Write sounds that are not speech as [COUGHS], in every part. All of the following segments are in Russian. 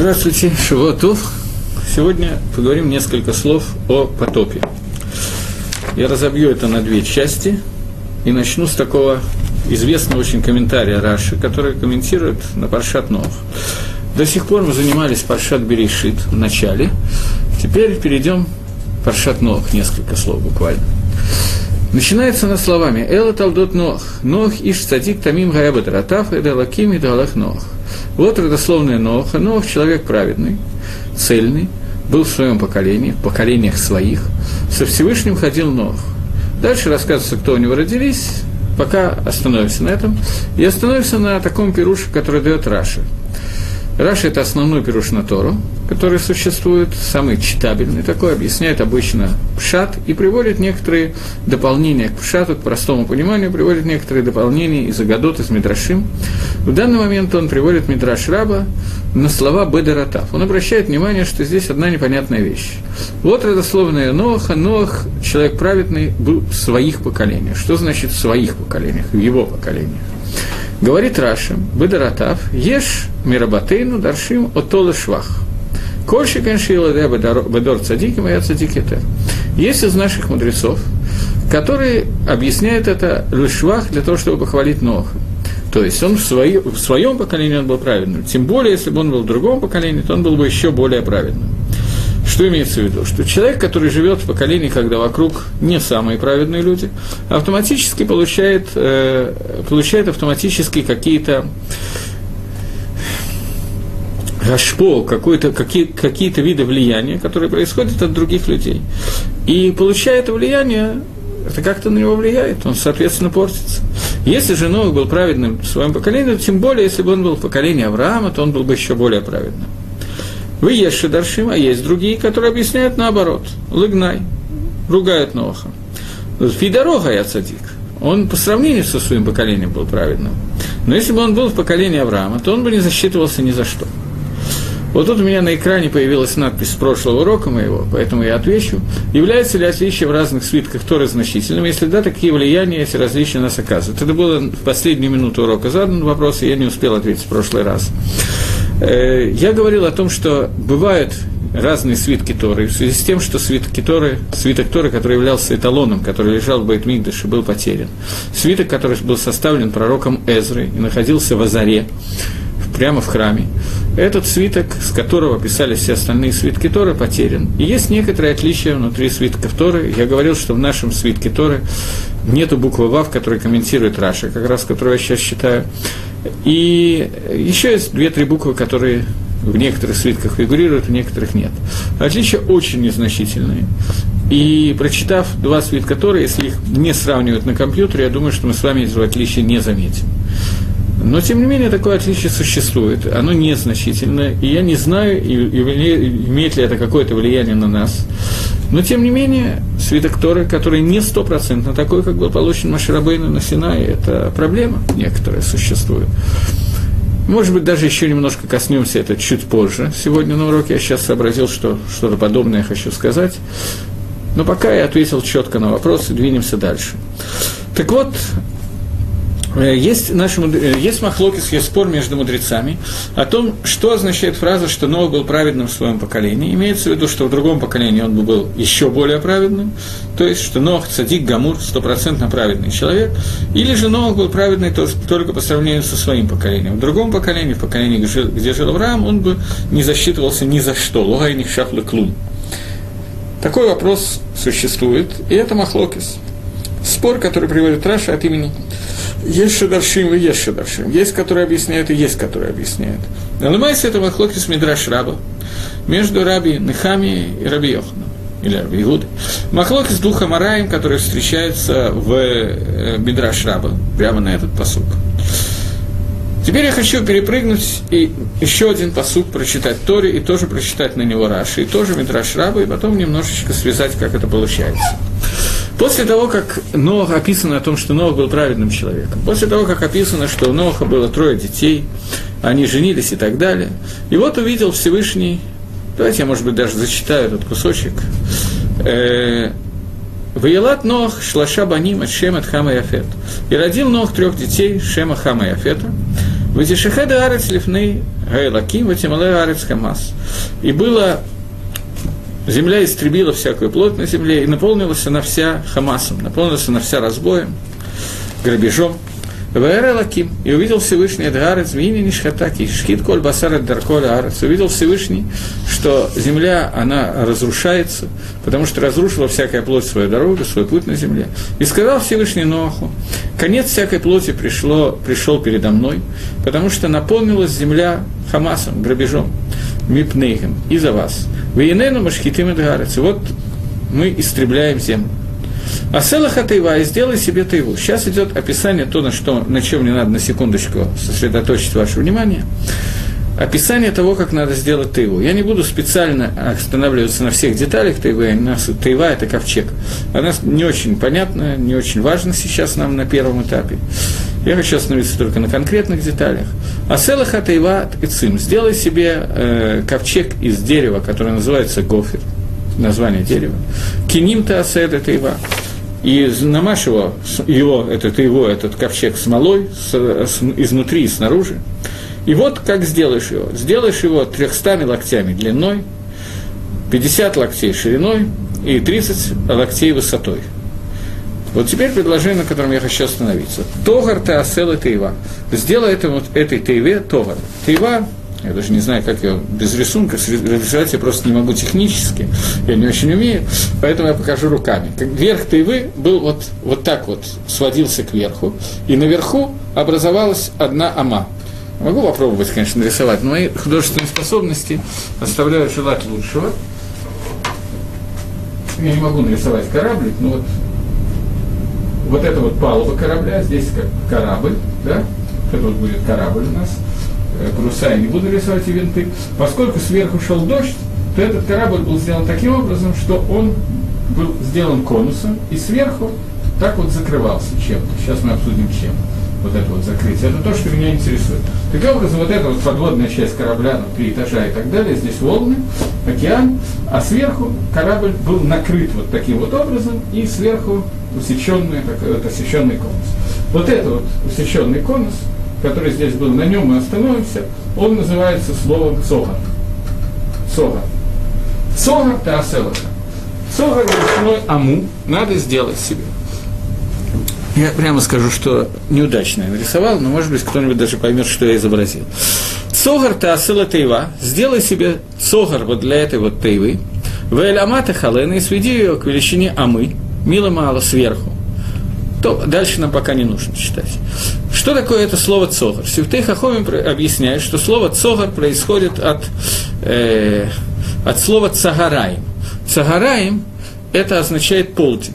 Здравствуйте, Шивотов. Сегодня поговорим несколько слов о потопе. Я разобью это на две части и начну с такого известного очень комментария Раши, который комментирует на Паршат Нов. До сих пор мы занимались Паршат Берешит в начале, теперь перейдем Паршат Нох, несколько слов буквально. Начинается она словами «Эла талдот Нох, Нох иш цадик тамим гаябат ратав, эда лаким и далах Нох». Вот родословная Ноха. Нох – человек праведный, цельный, был в своем поколении, в поколениях своих. Со Всевышним ходил Нох. Дальше рассказывается, кто у него родились, пока остановимся на этом. И остановимся на таком пируше, который дает Раша – Раша – это основной пируш на Тору, который существует, самый читабельный такой, объясняет обычно пшат и приводит некоторые дополнения к пшату, к простому пониманию, приводит некоторые дополнения из אגדות, из מדרשים. В данный момент он приводит Мидраш Раба на слова Бедератав. Он обращает внимание, что здесь одна непонятная вещь. Вот родословная Ноха. Нох, человек праведный, был в своих поколениях. Что значит в своих поколениях, в его поколениях? Говорит Рашим, Бедаратав, ешь мирабатейну даршим отола швах. Кольши каншила бедор цадиким, я цадиките. Есть из наших мудрецов, которые объясняют это лишвах для того, чтобы похвалить Ноха. То есть он в, свои, в своем поколении он был праведным. Тем более, если бы он был в другом поколении, то он был бы еще более праведным. Что имеется в виду? Что человек, который живет в поколении, когда вокруг не самые праведные люди, автоматически получает, э, получает автоматически какие-то гашпо, какие-то какие виды влияния, которые происходят от других людей. И получая это влияние, это как-то на него влияет, он, соответственно, портится. Если же Новый был праведным в своем поколении, тем более, если бы он был в поколении Авраама, то он был бы еще более праведным. Вы есть Шидаршим, а есть другие, которые объясняют наоборот. Лыгнай, ругают Ноха. Фидорога я цадик. Он по сравнению со своим поколением был праведным. Но если бы он был в поколении Авраама, то он бы не засчитывался ни за что. Вот тут у меня на экране появилась надпись с прошлого урока моего, поэтому я отвечу. Являются ли отличия в разных свитках Торы значительными? Если да, такие влияния эти различия нас оказывают. Это было в последнюю минуту урока задан вопрос, и я не успел ответить в прошлый раз. Э, я говорил о том, что бывают разные свитки Торы, в связи с тем, что свитки Торы, свиток Торы, который являлся эталоном, который лежал в Байтмигдаше, был потерян. Свиток, который был составлен пророком Эзрой и находился в Азаре, прямо в храме. Этот свиток, с которого писались все остальные свитки Торы, потерян. И есть некоторые отличия внутри свитков Торы. Я говорил, что в нашем свитке Торы нету буквы «Вав», которая комментирует Раша, как раз которую я сейчас считаю. И еще есть две-три буквы, которые в некоторых свитках фигурируют, в некоторых нет. Отличия очень незначительные. И прочитав два свитка Торы, если их не сравнивать на компьютере, я думаю, что мы с вами этого отличия не заметим. Но, тем не менее, такое отличие существует. Оно незначительное, и я не знаю, имеет ли это какое-то влияние на нас. Но, тем не менее, свиток Торы, который не стопроцентно такой, как был получен Маширабейну на Синае, это проблема некоторая существует. Может быть, даже еще немножко коснемся это чуть позже. Сегодня на уроке я сейчас сообразил, что что-то подобное я хочу сказать. Но пока я ответил четко на вопрос и двинемся дальше. Так вот, есть, наши, э, есть махлокис, есть спор между мудрецами о том, что означает фраза, что Нох был праведным в своем поколении. Имеется в виду, что в другом поколении он бы был еще более праведным, то есть, что Нох, Цадик, Гамур, стопроцентно праведный человек, или же Нох был праведный только по сравнению со своим поколением. В другом поколении, в поколении, где жил Авраам, он бы не засчитывался ни за что, лугай не шахлы клум. Такой вопрос существует, и это махлокис. Спор, который приводит Раша от имени есть шадаршим и есть шадаршим. Есть, которые объясняют, и есть, которые объясняют. Налымайся это махлокис Мидраш Раба между Раби Нехами и Раби Йоханом или Раби Игуд. Махлокис двух Амараем, которые встречаются в э, Мидраш Раба, прямо на этот посук. Теперь я хочу перепрыгнуть и еще один посук прочитать Тори, и тоже прочитать на него Раши, и тоже Мидраш Раба, и потом немножечко связать, как это получается. После того, как Ноах описано о том, что Ноах был праведным человеком, после того, как описано, что у Ноаха было трое детей, они женились и так далее, и вот увидел Всевышний, давайте я, может быть, даже зачитаю этот кусочек, э, Ваелат Ноах шлаша баним от Шема Хама Яфет. И родил Ноах трех детей Шема Хама Яфета. Ватишехеды арец лифны гайлаким, ватимале арец хамас. И было земля истребила всякую плоть на земле, и наполнилась она вся хамасом, наполнилась она вся разбоем, грабежом. Ваэра Лаким, и увидел Всевышний Эдгарец, Вини Нишхатаки, Шхит Коль Басар Дарколя Арец, увидел Всевышний, что земля, она разрушается, потому что разрушила всякая плоть свою дорогу, свой путь на земле. И сказал Всевышний Ноаху, конец всякой плоти пришло, пришел передо мной, потому что наполнилась земля Хамасом, грабежом, Мипнейхем, из-за вас. Вейнену Машхитим Эдгарец, вот мы истребляем землю. А селаха и сделай себе тайву. Сейчас идет описание то, на, что, на чем мне надо на секундочку сосредоточить ваше внимание. Описание того, как надо сделать тайву. Я не буду специально останавливаться на всех деталях тайвы. Тайва – это ковчег. Она не очень понятна, не очень важна сейчас нам на первом этапе. Я хочу остановиться только на конкретных деталях. А селаха тайва цим. Сделай себе э, ковчег из дерева, которое называется гофер название дерева. Киним Таасед это Ива. И намажь его, его, этот его, этот ковчег смолой, с, с, изнутри и снаружи. И вот как сделаешь его. Сделаешь его трехстами локтями длиной, 50 локтей шириной и 30 локтей высотой. Вот теперь предложение, на котором я хочу остановиться. Тогар и Тейва. Сделай это, вот, этой Тейве Тогар. Тейва я даже не знаю, как ее без рисунка рисовать, я просто не могу технически, я не очень умею, поэтому я покажу руками. Верх тайвы был вот, вот так вот, сводился к верху, и наверху образовалась одна ама. Могу попробовать, конечно, нарисовать, но мои художественные способности оставляют желать лучшего. Я не могу нарисовать кораблик, но вот, вот это вот палуба корабля, здесь как корабль, да, это вот будет корабль у нас – паруса, я не буду рисовать и винты. Поскольку сверху шел дождь, то этот корабль был сделан таким образом, что он был сделан конусом и сверху так вот закрывался чем-то. Сейчас мы обсудим чем. Вот это вот закрытие. Это то, что меня интересует. Таким образом, вот эта вот подводная часть корабля, ну, три этажа и так далее, здесь волны, океан, а сверху корабль был накрыт вот таким вот образом, и сверху усеченный, такой вот осеченный конус. Вот это вот усеченный конус, который здесь был, на нем мы остановимся, он называется словом «цогар». Цогар. Цогар – таселаха. Цогар ручной аму надо сделать себе. Я прямо скажу, что неудачно я нарисовал, но, может быть, кто-нибудь даже поймет, что я изобразил. Цогар таасела тейва. Сделай себе цогар вот для этой вот тейвы. Вэлямата халена и сведи ее к величине амы, мило-мало сверху то дальше нам пока не нужно читать. Что такое это слово «цогар»? Сюфтей Хахомин объясняет, что слово «цогар» происходит от, э, от слова «цагараем». «Цагараем» – это означает полдень.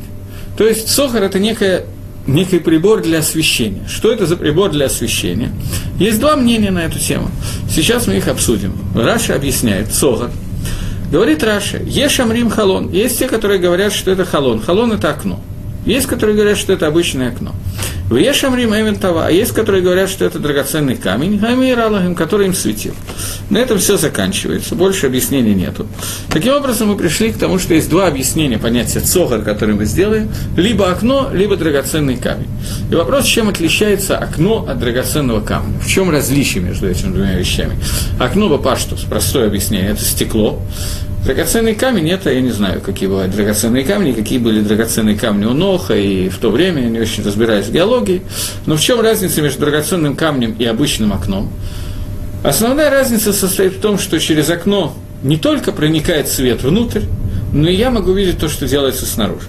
То есть «цогар» – это некая некий прибор для освещения. Что это за прибор для освещения? Есть два мнения на эту тему. Сейчас мы их обсудим. Раши объясняет, צהר. Говорит Раши, יש אומרים חלון. Есть те, которые говорят, что это халон. Халон – это окно. Есть, которые говорят, что это обычное окно. ויש אומרים אבן טובה, а есть, которые говорят, что это драгоценный камень, המאירה להם, который им светил. На этом все заканчивается, больше объяснений нету. Таким образом, мы пришли к тому, что есть два объяснения понятия צהר, который мы сделаем, либо окно, либо драгоценный камень. И вопрос, чем отличается окно от драгоценного камня? В чем различие между этими двумя вещами? Окно, бапаштус, простое объяснение, это стекло, Драгоценный камень – это, я не знаю, какие бывают драгоценные камни, какие были драгоценные камни у Ноха, и в то время я не очень разбираюсь в геологии. Но в чем разница между драгоценным камнем и обычным окном? Основная разница состоит в том, что через окно не только проникает свет внутрь, но и я могу видеть то, что делается снаружи.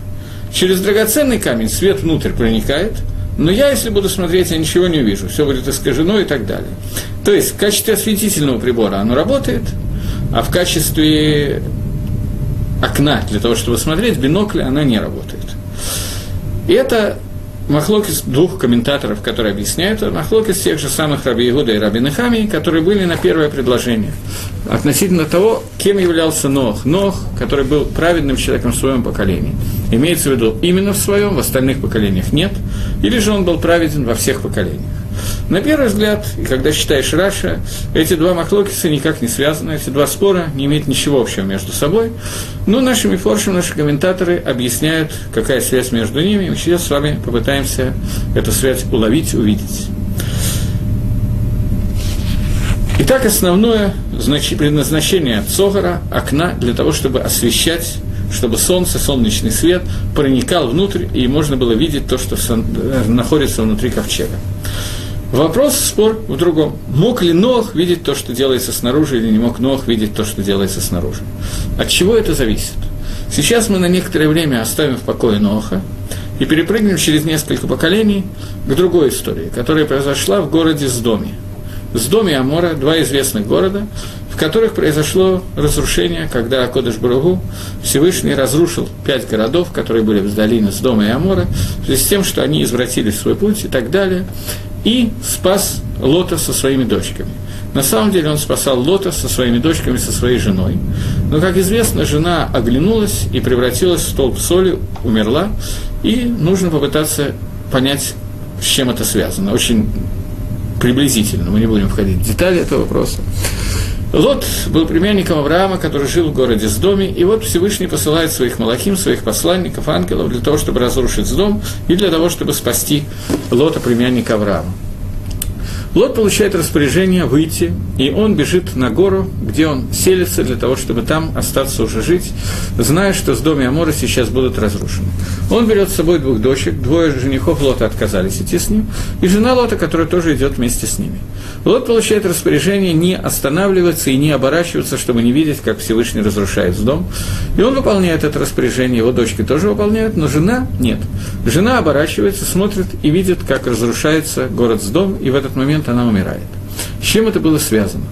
Через драгоценный камень свет внутрь проникает, но я, если буду смотреть, я ничего не увижу, все будет искажено и так далее. То есть в качестве осветительного прибора оно работает – а в качестве окна для того, чтобы смотреть, бинокля, она не работает. И это Махлокис двух комментаторов, которые объясняют, Махлокис тех же самых Раби Игуда и Раби Нехами, которые были на первое предложение. Относительно того, кем являлся Нох. Нох, который был праведным человеком в своем поколении. Имеется в виду именно в своем, в остальных поколениях нет. Или же он был праведен во всех поколениях. На первый взгляд, и когда читаешь Раша, эти два махлокиса никак не связаны, эти два спора не имеют ничего общего между собой. Но нашими форшем, наши комментаторы объясняют, какая связь между ними, и мы сейчас с вами попытаемся эту связь уловить, увидеть. Итак, основное предназначение Цогара – окна для того, чтобы освещать чтобы солнце, солнечный свет проникал внутрь, и можно было видеть то, что находится внутри ковчега. Вопрос, спор в другом. Мог ли Нох видеть то, что делается снаружи, или не мог Нох видеть то, что делается снаружи? От чего это зависит? Сейчас мы на некоторое время оставим в покое Ноха и перепрыгнем через несколько поколений к другой истории, которая произошла в городе Сдоме. Сдоме и Амора, два известных города, в которых произошло разрушение, когда Акодыш Барагу Всевышний разрушил пять городов, которые были в долине Сдома и Амора, в связи с тем, что они извратили свой путь и так далее, и спас Лота со своими дочками. На самом деле он спасал Лота со своими дочками, со своей женой. Но, как известно, жена оглянулась и превратилась в столб соли, умерла, и нужно попытаться понять, с чем это связано. Очень приблизительно, мы не будем входить в детали этого вопроса. Лот был племянником Авраама, который жил в городе Сдоме, и вот Всевышний посылает своих малахим, своих посланников, ангелов для того, чтобы разрушить Сдом и для того, чтобы спасти Лота, племянника Авраама. Лот получает распоряжение выйти, и он бежит на гору, где он селится для того, чтобы там остаться уже жить, зная, что с доме Амора сейчас будут разрушены. Он берет с собой двух дочек, двое женихов Лота отказались идти с ним, и жена Лота, которая тоже идет вместе с ними. Лот получает распоряжение не останавливаться и не оборачиваться, чтобы не видеть, как Всевышний разрушает дом. И он выполняет это распоряжение, его дочки тоже выполняют, но жена нет. Жена оборачивается, смотрит и видит, как разрушается город с дом, и в этот момент момент она умирает. С чем это было связано?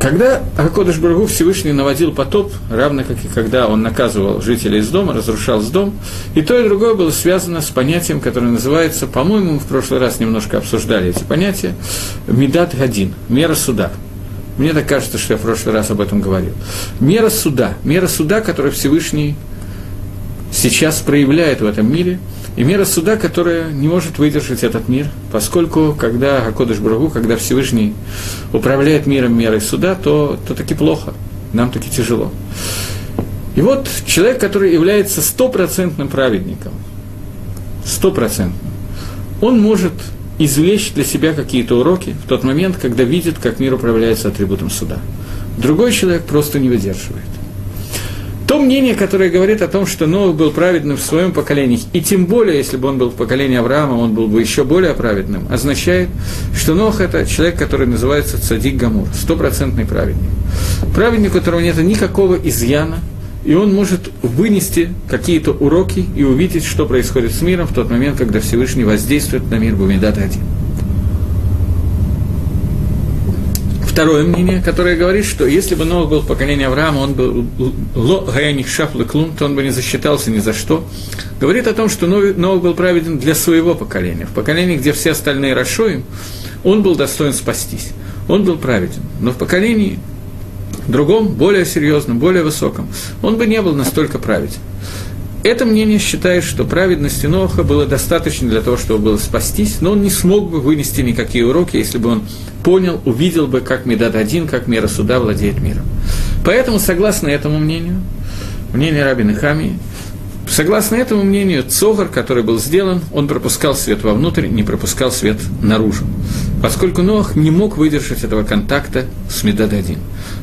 Когда Акодыш Бургу Всевышний наводил потоп, равно как и когда он наказывал жителей из дома, разрушал с дом, и то, и другое было связано с понятием, которое называется, по-моему, мы в прошлый раз немножко обсуждали эти понятия, Медат Гадин, мера суда. Мне так кажется, что я в прошлый раз об этом говорил. Мера суда, мера суда, которую Всевышний сейчас проявляет в этом мире – и мера суда, которая не может выдержать этот мир, поскольку когда Акодыш Брагу, когда Всевышний управляет миром мерой суда, то, то таки плохо, нам таки тяжело. И вот человек, который является стопроцентным праведником, стопроцентным, он может извлечь для себя какие-то уроки в тот момент, когда видит, как мир управляется атрибутом суда. Другой человек просто не выдерживает. То мнение, которое говорит о том, что Нох был праведным в своем поколении, и тем более, если бы он был в поколении Авраама, он был бы еще более праведным, означает, что Нох – это человек, который называется Цадик Гамур, стопроцентный праведник. Праведник, у которого нет никакого изъяна, и он может вынести какие-то уроки и увидеть, что происходит с миром в тот момент, когда Всевышний воздействует на мир Бумидат один. Второе мнение, которое говорит, что если бы Новый был в поколении Авраама, он был ло гаяних шафлы клум, то он бы не засчитался ни за что. Говорит о том, что Новый был праведен для своего поколения. В поколении, где все остальные расшоим, он был достоин спастись. Он был праведен. Но в поколении другом, более серьезном, более высоком, он бы не был настолько праведен. Это мнение считает, что праведности Ноха было достаточно для того, чтобы было спастись, но он не смог бы вынести никакие уроки, если бы он понял, увидел бы, как Медад один, как мера суда владеет миром. Поэтому, согласно этому мнению, мнению Рабины Хами, согласно этому мнению, Цогар, который был сделан, он пропускал свет вовнутрь, не пропускал свет наружу, поскольку Ноах не мог выдержать этого контакта с Медад один.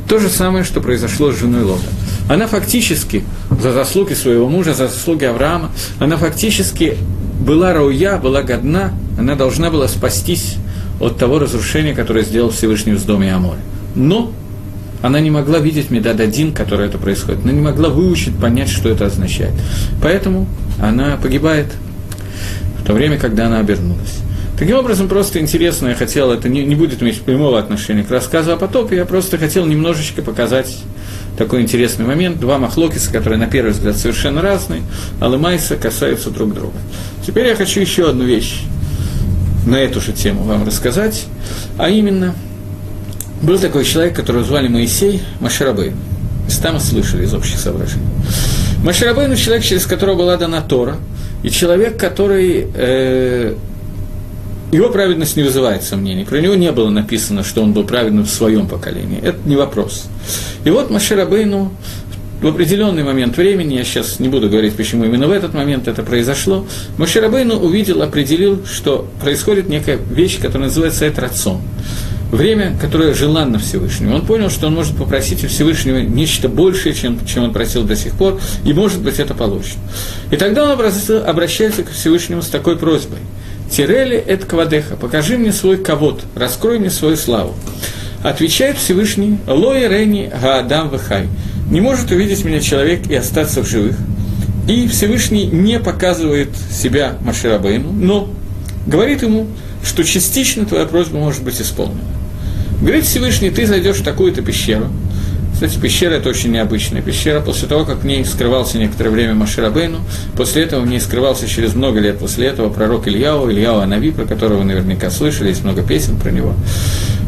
То же самое, что произошло с женой Лота. Она фактически, за заслуги своего мужа, за заслуги Авраама, она фактически была рауя, была годна, она должна была спастись от того разрушения, которое сделал Всевышний в доме Аморе. Но она не могла видеть Медад один, который это происходит. Она не могла выучить, понять, что это означает. Поэтому она погибает в то время, когда она обернулась. Таким образом, просто интересно, я хотел, это не, не будет иметь прямого отношения к рассказу о потопе, я просто хотел немножечко показать такой интересный момент. Два махлокиса, которые на первый взгляд совершенно разные, а лымайса касаются друг друга. Теперь я хочу еще одну вещь на эту же тему вам рассказать, а именно, был такой человек, которого звали Моисей Машарабейн. Там слышали из общих соображений. Машарабейн – человек, через которого была дана Тора, и человек, который э, его праведность не вызывает сомнений. Про него не было написано, что он был праведным в своем поколении. Это не вопрос. И вот Маширабейну в определенный момент времени, я сейчас не буду говорить, почему именно в этот момент это произошло, Мошерабейну увидел, определил, что происходит некая вещь, которая называется этрацон. Время, которое желанно Всевышнему. Он понял, что он может попросить у Всевышнего нечто большее, чем, чем он просил до сих пор, и, может быть, это получит. И тогда он обращается к Всевышнему с такой просьбой. «Тирели эт квадеха, покажи мне свой ковод, раскрой мне свою славу». Отвечает Всевышний, «Лои рени гаадам вахай». Не может увидеть меня человек и остаться в живых. И Всевышний не показывает себя Маширабейну, но говорит ему, что частично твоя просьба может быть исполнена. Говорит Всевышний, ты зайдешь в такую-то пещеру. Кстати, пещера – это очень необычная пещера. После того, как в ней скрывался некоторое время Маширабейну, после этого в ней скрывался через много лет после этого пророк Ильяу, Ильяу Анави, про которого вы наверняка слышали, есть много песен про него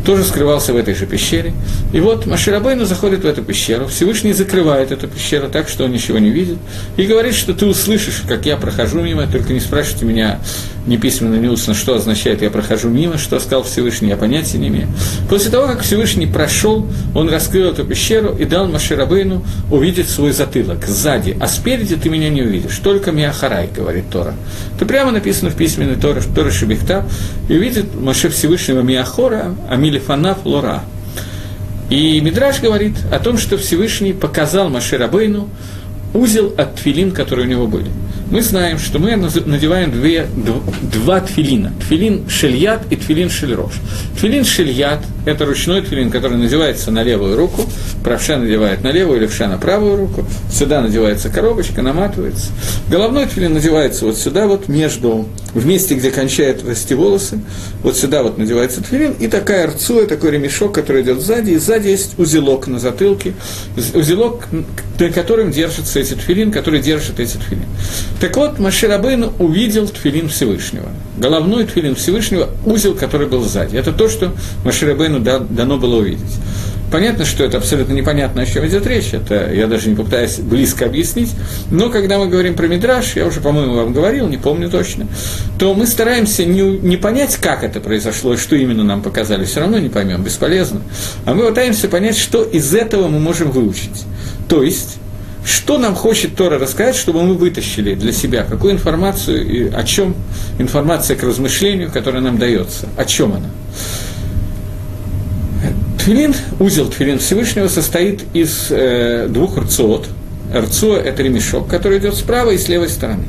тоже скрывался в этой же пещере. И вот Маширабейну заходит в эту пещеру, Всевышний закрывает эту пещеру так, что он ничего не видит, и говорит, что ты услышишь, как я прохожу мимо, только не спрашивайте меня ни письменно, ни устно, что означает «я прохожу мимо», что сказал Всевышний, я понятия не имею. После того, как Всевышний прошел, он раскрыл эту пещеру и дал Маширабейну увидеть свой затылок сзади, а спереди ты меня не увидишь, только Миахарай, говорит Тора. Это прямо написано в письменной Торе, Торе Шебихта, и увидит Маше Всевышнего Миахора, Амили Лифанаф Лора. И Мидраш говорит о том, что Всевышний показал Маше Рабейну узел от тфилин, которые у него были мы знаем, что мы надеваем две, два тфилина. Тфилин шельят и тфилин шельрош. Тфилин шельят – это ручной тфилин, который надевается на левую руку. Правша надевает на левую, левша на правую руку. Сюда надевается коробочка, наматывается. Головной тфилин надевается вот сюда, вот между, в месте, где кончают расти волосы. Вот сюда вот надевается тфилин. И такая арцуя, такой ремешок, который идет сзади. И сзади есть узелок на затылке. Узелок, на котором держится эти тфилин, который держит эти тфилин. Так вот, Маширабейну увидел тфилин Всевышнего. Головной тфилин Всевышнего, узел, который был сзади. Это то, что Маширабейну дано было увидеть. Понятно, что это абсолютно непонятно, о чем идет речь, это я даже не попытаюсь близко объяснить, но когда мы говорим про Мидраш, я уже, по-моему, вам говорил, не помню точно, то мы стараемся не, не понять, как это произошло и что именно нам показали, все равно не поймем, бесполезно, а мы пытаемся понять, что из этого мы можем выучить. То есть, что нам хочет Тора рассказать, чтобы мы вытащили для себя, какую информацию и о чем информация к размышлению, которая нам дается, о чем она. Тфилин, узел Тфилин Всевышнего состоит из э, двух рцот. Рцо – это ремешок, который идет справа и с левой стороны.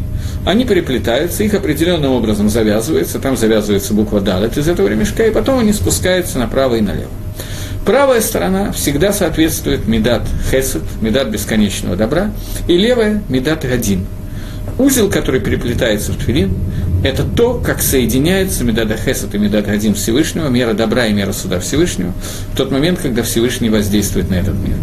Они переплетаются, их определенным образом завязывается, там завязывается буква «далет» из этого ремешка, и потом они спускаются направо и налево. Правая сторона всегда соответствует медат хесед, медат бесконечного добра, и левая медат гадин. Узел, который переплетается в твилин, это то, как соединяется медада хесед и медад гадин Всевышнего, мера добра и мера суда Всевышнего, в тот момент, когда Всевышний воздействует на этот мир.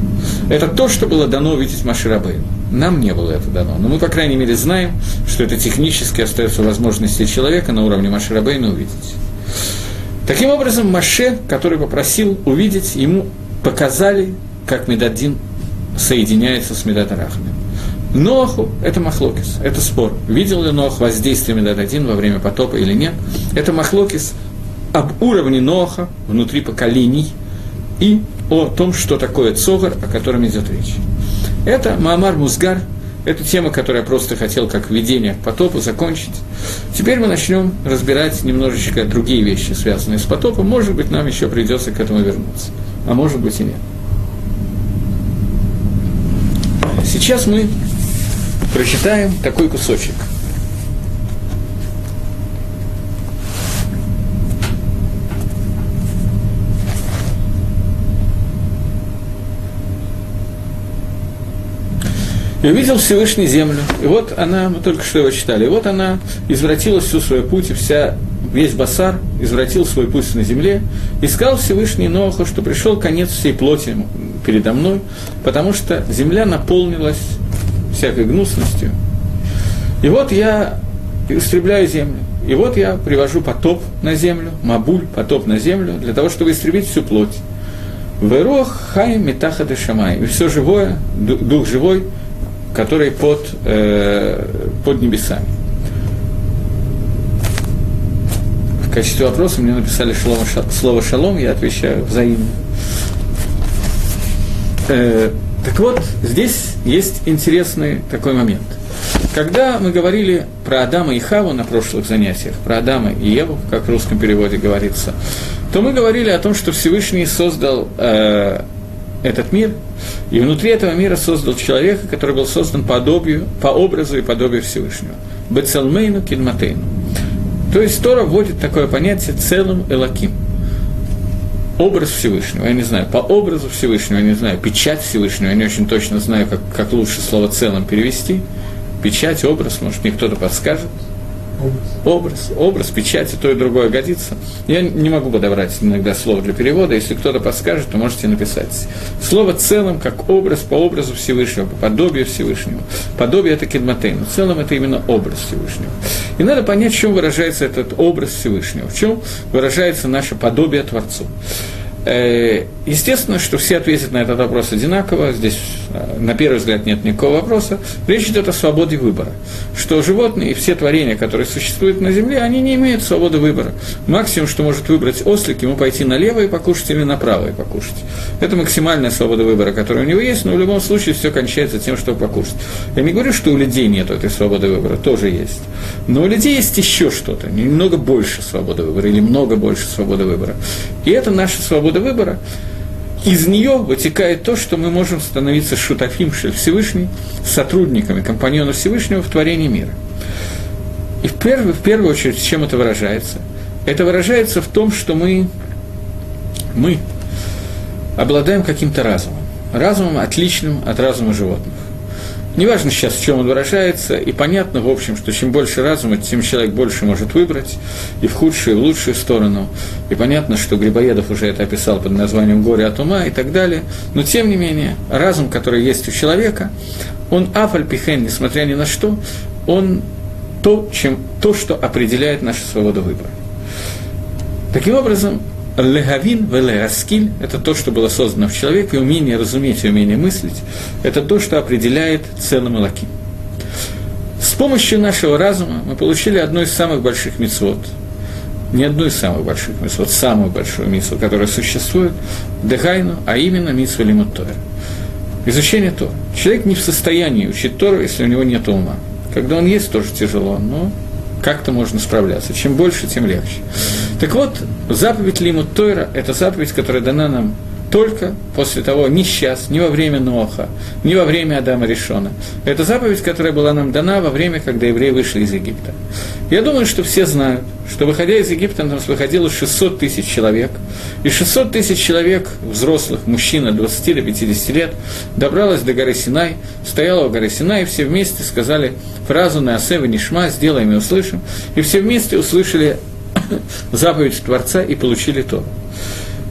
Это то, что было дано увидеть Маширабейну. Нам не было это дано, но мы, по крайней мере, знаем, что это технически остается возможности человека на уровне Маширабейна увидеть. Таким образом, Маше, который попросил увидеть, ему показали, как Медадин соединяется с Медатарахами. Ноаху – это махлокис, это спор. Видел ли Ноах воздействие Медададин во время потопа или нет? Это махлокис об уровне Ноаха внутри поколений и о том, что такое цогар, о котором идет речь. Это Маамар Музгар – это тема, которую я просто хотел как введение к потопу закончить. Теперь мы начнем разбирать немножечко другие вещи, связанные с потопом. Может быть, нам еще придется к этому вернуться, а может быть и нет. Сейчас мы прочитаем такой кусочек – И увидел Всевышний землю. И вот она, мы только что его читали, и вот она извратила всю свою путь, и вся, весь басар извратил свой путь на земле. И сказал Всевышний Ноху, что пришел конец всей плоти передо мной, потому что земля наполнилась всякой гнусностью. И вот я истребляю землю. И вот я привожу потоп на землю, мабуль, потоп на землю, для того, чтобы истребить всю плоть. Верох хай метаха шамай. И все живое, дух живой, который под, э, под небесами. В качестве вопроса мне написали слово, слово «шалом», я отвечаю взаимно. Э, Так вот, здесь есть интересный такой момент. Когда мы говорили про Адама и Хаву на прошлых занятиях, про Адама и Еву, как в русском переводе говорится, то мы говорили о том, что Всевышний создал э, этот мир, и внутри этого мира создал человека, который был создан по, подобию, по образу и подобию Всевышнего. Бецелмейну кидматейну. То есть Тора вводит такое понятие целым элаким – образ Всевышнего, я не знаю, по образу Всевышнего, я не знаю, печать Всевышнего, я не очень точно знаю, как, как лучше слово целым перевести. Печать, образ, может, мне кто-то подскажет. Образ. образ, печать, и то и другое годится. Я не могу подобрать иногда слово для перевода, если кто-то подскажет, то можете написать. Слово целым, как образ по образу Всевышнего, по подобию Всевышнего. Подобие – это кедматейн, в целом это именно образ Всевышнего. И надо понять, в чем выражается этот образ Всевышнего, в чем выражается наше подобие Творцу. Э, естественно, что все ответят на этот вопрос одинаково, здесь э, на первый взгляд нет никакого вопроса. Речь идет о свободе выбора, что животные и все творения, которые существуют на Земле, они не имеют свободы выбора. Максимум, что может выбрать ослик, ему пойти налево и покушать или направо и покушать. Это максимальная свобода выбора, которая у него есть, но в любом случае все кончается тем, чтобы покушать. Я не говорю, что у людей нет этой свободы выбора, тоже есть. Но у людей есть еще что-то, немного больше свободы выбора или много больше свободы выбора. И это наша свобода свобода выбора, из нее вытекает то, что мы можем становиться шутафим Всевышний, сотрудниками, компаньона Всевышнего в творении мира. И в первую, в первую очередь, чем это выражается? Это выражается в том, что мы, мы обладаем каким-то разумом. Разумом, отличным от разума животных. Неважно сейчас, в чем он выражается, и понятно, в общем, что чем больше разума, тем человек больше может выбрать, и в худшую, и в лучшую сторону. И понятно, что Грибоедов уже это описал под названием «Горе от ума» и так далее. Но, тем не менее, разум, который есть у человека, он афальпихен, несмотря ни на что, он то, чем, то, что определяет нашу свободу выбора. Таким образом, Легавин велеаскиль – это то, что было создано в человеке, умение разуметь умение мыслить – это то, что определяет целым Элаким. С помощью нашего разума мы получили одну из самых больших мецвод, не одну из самых больших мецвод, самую большую митсву, которая существует, Дехайну, а именно митсву Лимут Тора. Изучение Тора. Человек не в состоянии учить Тору, если у него нет ума. Когда он есть, тоже тяжело, но как-то можно справляться. Чем больше, тем легче. Так вот, заповедь Лимут Тойра – это заповедь, которая дана нам только после того, не сейчас, не во время Ноаха, не во время Адама Решона. Это заповедь, которая была нам дана во время, когда евреи вышли из Египта. Я думаю, что все знают, что выходя из Египта, нас выходило 600 тысяч человек, и 600 тысяч человек, взрослых, мужчин от 20 до 50 лет, добралась до горы Синай, стояла у горы Синай, и все вместе сказали фразу на Асева Нишма, сделаем и услышим, и все вместе услышали [LAUGHS] заповедь Творца и получили то.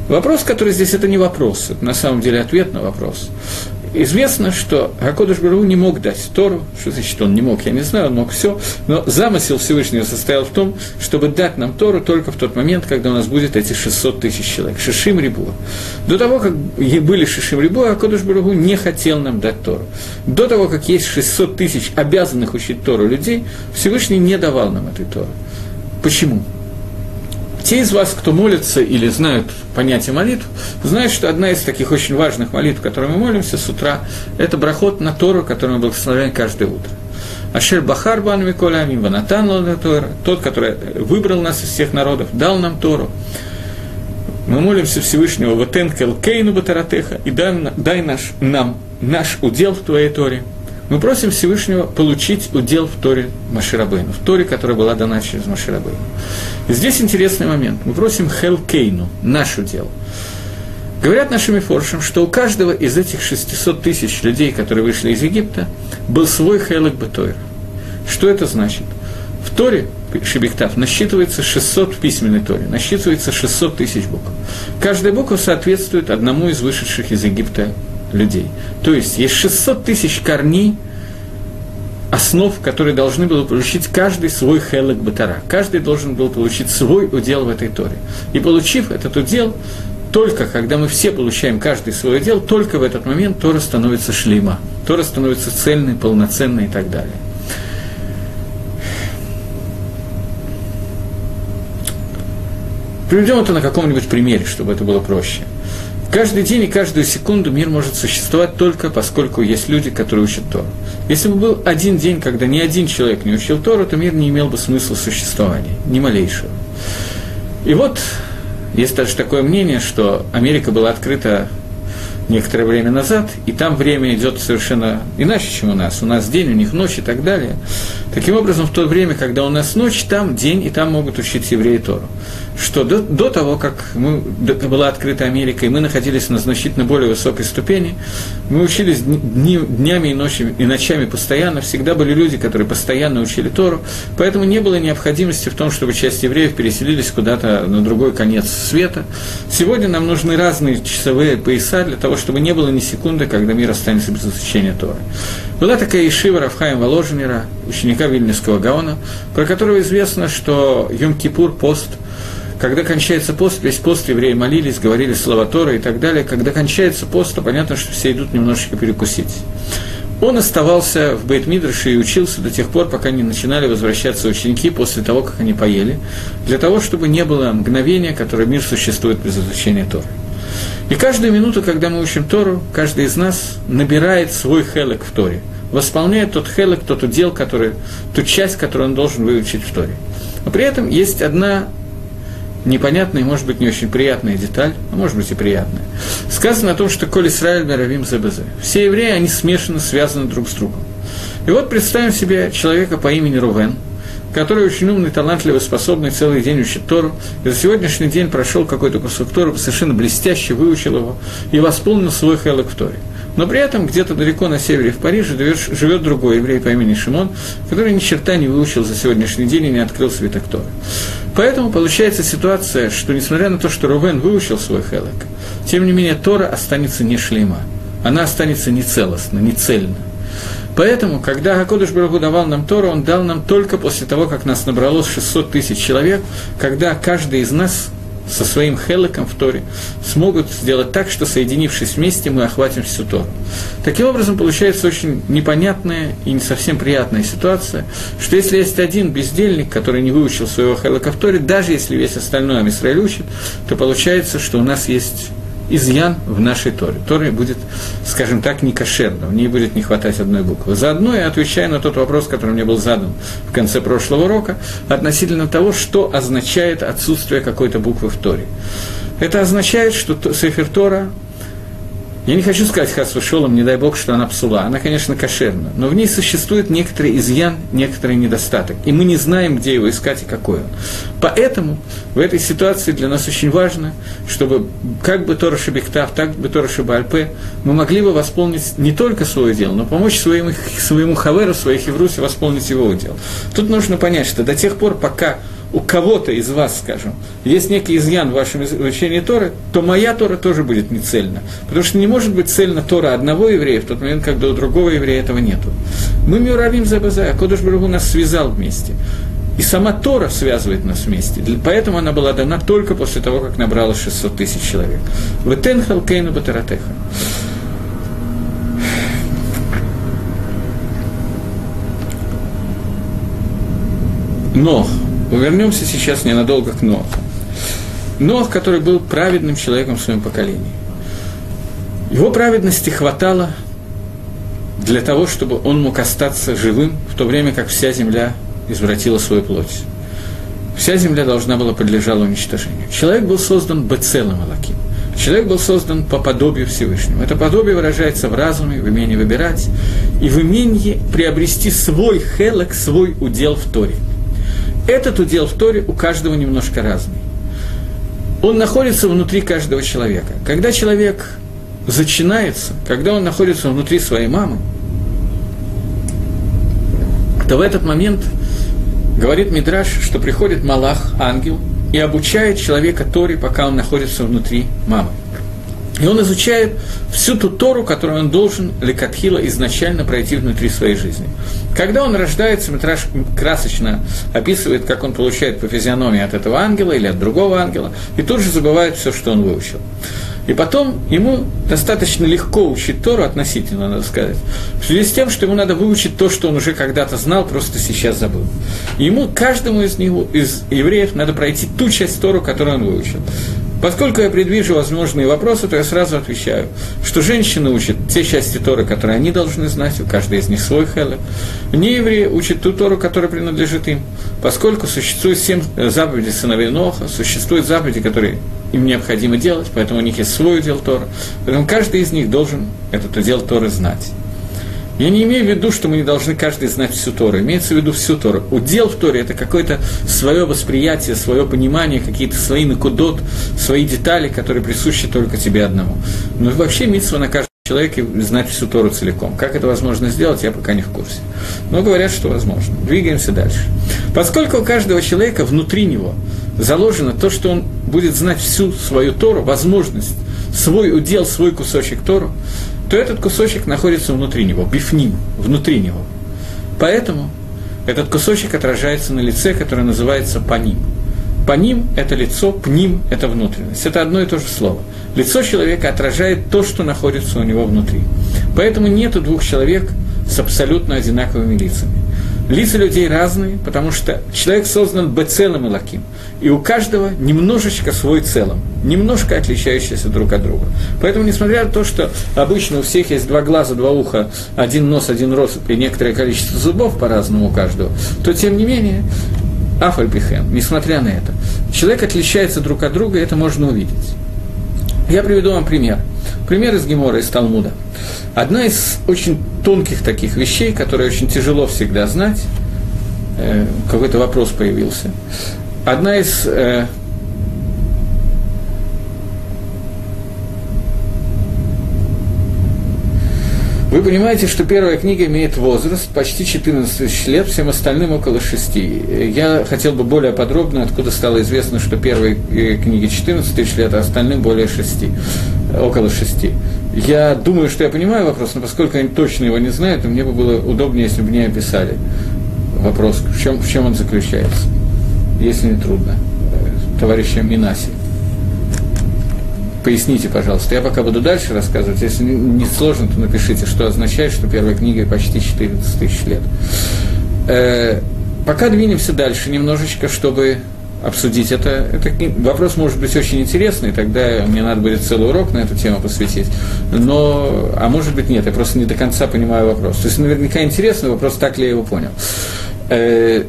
Вопрос, который здесь, это не вопрос, это на самом деле ответ на вопрос. Известно, что Акодыш Бару не мог дать Тору, что значит он не мог, я не знаю, он мог все, но замысел Всевышнего состоял в том, чтобы дать нам Тору только в тот момент, когда у нас будет эти 600 тысяч человек, Шишим Рибуа. До того, как были Шишим Рибуа, Акодыш Бару не хотел нам дать Тору. До того, как есть 600 тысяч обязанных учить Тору людей, Всевышний не давал нам этой Торы. Почему? Те из вас, кто молится или знают понятие молитв, знают, что одна из таких очень важных молитв, которой мы молимся с утра, это брахот на Тору, который мы благословляем каждое утро. Ашер Бахар Бан Миколя Амин Ванатан Тора, тот, который выбрал нас из всех народов, дал нам Тору. Мы молимся Всевышнего Ватен Келкейну Батаратеха и дай, дай наш, нам наш удел в Твоей Торе – мы просим Всевышнего получить удел в Торе Маширабейну, в Торе, которая была дана через Маширабейну. И здесь интересный момент. Мы просим Хелкейну, наш удел. Говорят нашими форшем, что у каждого из этих 600 тысяч людей, которые вышли из Египта, был свой Хелек Бетойр. Что это значит? В Торе Шибиктав насчитывается 600 в письменной Торе, насчитывается 600 тысяч букв. Каждая буква соответствует одному из вышедших из Египта людей. То есть есть 600 тысяч корней, основ, которые должны были получить каждый свой хелек батара. Каждый должен был получить свой удел в этой Торе. И получив этот удел, только когда мы все получаем каждый свой удел, только в этот момент Тора становится шлейма. Тора становится цельной, полноценной и так далее. Приведем это на каком-нибудь примере, чтобы это было проще – Каждый день и каждую секунду мир может существовать только поскольку есть люди, которые учат Тору. Если бы был один день, когда ни один человек не учил Тору, то мир не имел бы смысла существования, ни малейшего. И вот есть даже такое мнение, что Америка была открыта некоторое время назад, и там время идет совершенно иначе, чем у нас. У нас день, у них ночь и так далее. Таким образом, в то время, когда у нас ночь, там день, и там могут учить евреи Тору. Что до, до того, как мы, была открыта Америка, и мы находились на значительно более высокой ступени, мы учились дни, днями и, ночами, и ночами постоянно, всегда были люди, которые постоянно учили Тору, поэтому не было необходимости в том, чтобы часть евреев переселились куда-то на другой конец света. Сегодня нам нужны разные часовые пояса для того, чтобы не было ни секунды, когда мир останется без изучения Торы. Была такая Ишива Рафхаем Воложенера, ученика Вильнюсского Гаона, про которого известно, что Йом-Кипур, пост, когда кончается пост, весь пост евреи молились, говорили слова Тора и так далее. Когда кончается пост, то понятно, что все идут немножечко перекусить. Он оставался в Бейтмидрше и учился до тех пор, пока не начинали возвращаться ученики после того, как они поели, для того, чтобы не было мгновения, которое мир существует без изучения Торы. И каждую минуту, когда мы учим Тору, каждый из нас набирает свой хелек в Торе, восполняет тот хелек, тот удел, который, ту часть, которую он должен выучить в Торе. Но при этом есть одна непонятная может быть, не очень приятная деталь, а может быть и приятная. Сказано о том, что «Коль Исраиль Меравим ЗБЗ». Все евреи, они смешаны, связаны друг с другом. И вот представим себе человека по имени Рувен – который очень умный, талантливый, способный, целый день учит Тору, и за сегодняшний день прошел какой-то кусок Тору, совершенно блестяще выучил его и восполнил свой хелок в Торе. Но при этом где-то далеко на севере в Париже живет другой еврей по имени Шимон, который ни черта не выучил за сегодняшний день и не открыл свиток Торы. Поэтому получается ситуация, что несмотря на то, что Рувен выучил свой хелок, тем не менее Тора останется не шлема. Она останется не целостна, не цельна. Поэтому, когда Гакодыш Барагу давал нам Тору, он дал нам только после того, как нас набралось 600 тысяч человек, когда каждый из нас со своим хелоком в Торе смогут сделать так, что, соединившись вместе, мы охватим всю Тору. Таким образом, получается очень непонятная и не совсем приятная ситуация, что если есть один бездельник, который не выучил своего хелока в Торе, даже если весь остальной Амисраиль учит, то получается, что у нас есть изъян в нашей Торе. Торе будет, скажем так, не кошерно, в ней будет не хватать одной буквы. Заодно я отвечаю на тот вопрос, который мне был задан в конце прошлого урока, относительно того, что означает отсутствие какой-то буквы в Торе. Это означает, что Сефер Тора я не хочу сказать Хасву Шолом, не дай бог, что она псула. Она, конечно, кошерна, но в ней существует некоторый изъян, некоторый недостаток. И мы не знаем, где его искать и какой он. Поэтому в этой ситуации для нас очень важно, чтобы как бы Тора Шабиктав, так бы Тора Шабальпе, мы могли бы восполнить не только свое дело, но помочь своему, своему хаверу, своей хеврусе восполнить его удел. Тут нужно понять, что до тех пор, пока у кого-то из вас, скажем, есть некий изъян в вашем изучении Торы, то моя Тора тоже будет не цельна. Потому что не может быть цельна Тора одного еврея в тот момент, когда у другого еврея этого нету. Мы мюравим за база, а Кодыш Барагу нас связал вместе. И сама Тора связывает нас вместе. Поэтому она была дана только после того, как набралось 600 тысяч человек. Ветенхал кейну батаратеха. Но Вернемся сейчас ненадолго к Ноху. Нох, который был праведным человеком в своем поколении. Его праведности хватало для того, чтобы он мог остаться живым, в то время как вся земля извратила свою плоть. Вся земля должна была подлежала уничтожению. Человек был создан бецелом Алаким. Человек был создан по подобию Всевышнему. Это подобие выражается в разуме, в умении выбирать и в умении приобрести свой хелек, свой удел в Торе – этот удел в Торе у каждого немножко разный. Он находится внутри каждого человека. Когда человек зачинается, когда он находится внутри своей мамы, то в этот момент говорит Мидраш, что приходит Малах, ангел, и обучает человека Торе, пока он находится внутри мамы. И он изучает всю ту Тору, которую он должен Лекатхила изначально пройти внутри своей жизни. Когда он рождается, Митраж красочно описывает, как он получает по физиономии от этого ангела или от другого ангела, и тут же забывает все, что он выучил. И потом ему достаточно легко учить Тору, относительно, надо сказать, в связи с тем, что ему надо выучить то, что он уже когда-то знал, просто сейчас забыл. Ему, каждому из, него, из евреев, надо пройти ту часть Тору, которую он выучил. Поскольку я предвижу возможные вопросы, то я сразу отвечаю, что женщины учат те части Торы, которые они должны знать, у каждой из них свой хелек. Неевреи учат ту Тору, которая принадлежит им, поскольку существует семь заповедей сыновей Ноха, существуют заповеди, которые им необходимо делать, поэтому у них есть свой удел Тора. Поэтому каждый из них должен этот удел Торы знать. Я не имею в виду, что мы не должны каждый знать всю Тору. Имеется в виду всю Тору. Удел в Торе – это какое-то свое восприятие, свое понимание, какие-то свои накудот, свои детали, которые присущи только тебе одному. Но вообще митсва на каждом человеке знать всю Тору целиком. Как это возможно сделать, я пока не в курсе. Но говорят, что возможно. Двигаемся дальше. Поскольку у каждого человека внутри него заложено то, что он будет знать всю свою Тору, возможность, свой удел, свой кусочек Тору, то этот кусочек находится внутри него, бифним, внутри него. Поэтому этот кусочек отражается на лице, которое называется паним. Паним – это лицо, пним – это внутренность. Это одно и то же слово. Лицо человека отражает то, что находится у него внутри. Поэтому нету двух человек с абсолютно одинаковыми лицами. Лица людей разные, потому что человек создан бецелым и лаким. И у каждого немножечко свой целым, немножко отличающийся друг от друга. Поэтому, несмотря на то, что обычно у всех есть два глаза, два уха, один нос, один рот и некоторое количество зубов по-разному у каждого, то, тем не менее, Афальпихем, несмотря на это, человек отличается друг от друга, и это можно увидеть. Я приведу вам пример. Пример из Гемора, из Талмуда. Одна из очень тонких таких вещей, которые очень тяжело всегда знать, э, какой-то вопрос появился. Одна из Вы понимаете, что первая книга имеет возраст почти 14 тысяч лет, всем остальным около 6. Я хотел бы более подробно, откуда стало известно, что первой э, книге 14 тысяч лет, а остальным более 6, около 6. Я думаю, что я понимаю вопрос, но поскольку я точно его не знаю, то мне бы было удобнее, если бы мне описали вопрос, в чем, в чем он заключается, если не трудно, э, товарища Минаси поясните, пожалуйста. Я пока буду дальше рассказывать. Если не сложно, то напишите, что означает, что первая книга почти 14 тысяч лет. Э, пока двинемся дальше немножечко, чтобы обсудить это. это. Вопрос может быть очень интересный, тогда мне надо будет целый урок на эту тему посвятить. Но, а может быть нет, я просто не до конца понимаю вопрос. То есть наверняка интересный вопрос, так ли я его понял. Э,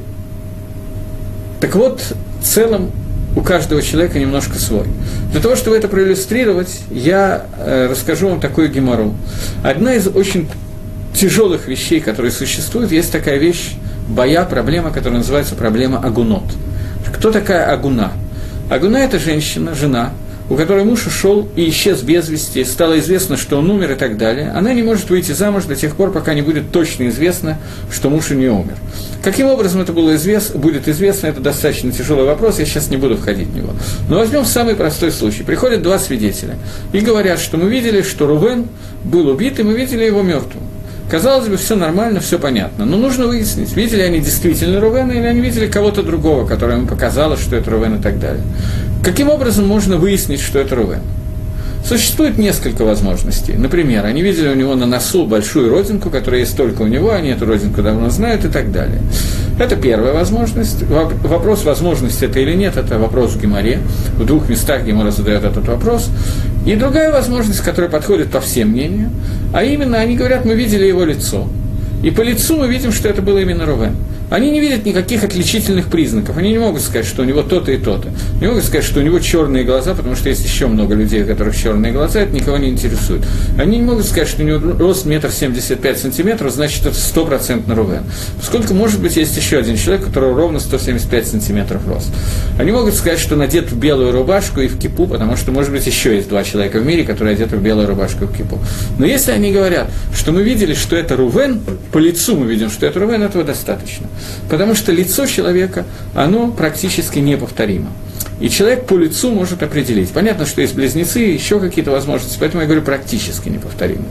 так вот, в целом у каждого человека немножко свой. Для того, чтобы это проиллюстрировать, я э, расскажу вам такую гемору. Одна из очень тяжелых вещей, которые существуют, есть такая вещь, боя, проблема, которая называется проблема агунот. Кто такая агуна? Агуна – это женщина, жена, у которой муж ушел и исчез без вести, стало известно, что он умер и так далее, она не может выйти замуж до тех пор, пока не будет точно известно, что муж у нее умер. Каким образом это было известно, будет известно, это достаточно тяжелый вопрос, я сейчас не буду входить в него. Но возьмем самый простой случай. Приходят два свидетеля и говорят, что мы видели, что Рувен был убит, и мы видели его мертвым. Казалось бы, все нормально, все понятно. Но нужно выяснить, видели они действительно Рувена или они видели кого-то другого, которому им показалось, что это Рувен и так далее. Каким образом можно выяснить, что это Рувен? Существует несколько возможностей. Например, они видели у него на носу большую родинку, которая есть только у него, они эту родинку давно знают и так далее. Это первая возможность. Вопрос возможности это или нет, это вопрос в Геморе. В двух местах Гемора задает этот вопрос. И другая возможность, которая подходит по всем мнениям, а именно они говорят, мы видели его лицо. И по лицу мы видим, что это было именно Рувен. Они не видят никаких отличительных признаков. Они не могут сказать, что у него то-то и то-то. Не могут сказать, что у него черные глаза, потому что есть еще много людей, у которых черные глаза, это никого не интересует. Они не могут сказать, что у него рост метр семьдесят пять сантиметров, значит, это стопроцентно Рувен. Поскольку, может быть, есть еще один человек, у которого ровно 175 сантиметров рост. Они могут сказать, что надет в белую рубашку и в кипу, потому что, может быть, еще есть два человека в мире, которые одеты в белую рубашку и в кипу. Но если они говорят, что мы видели, что это Рувен, по лицу мы видим, что это Рувен, этого достаточно. Потому что лицо человека, оно практически неповторимо. И человек по лицу может определить. Понятно, что есть близнецы, еще какие-то возможности, поэтому я говорю практически неповторимо.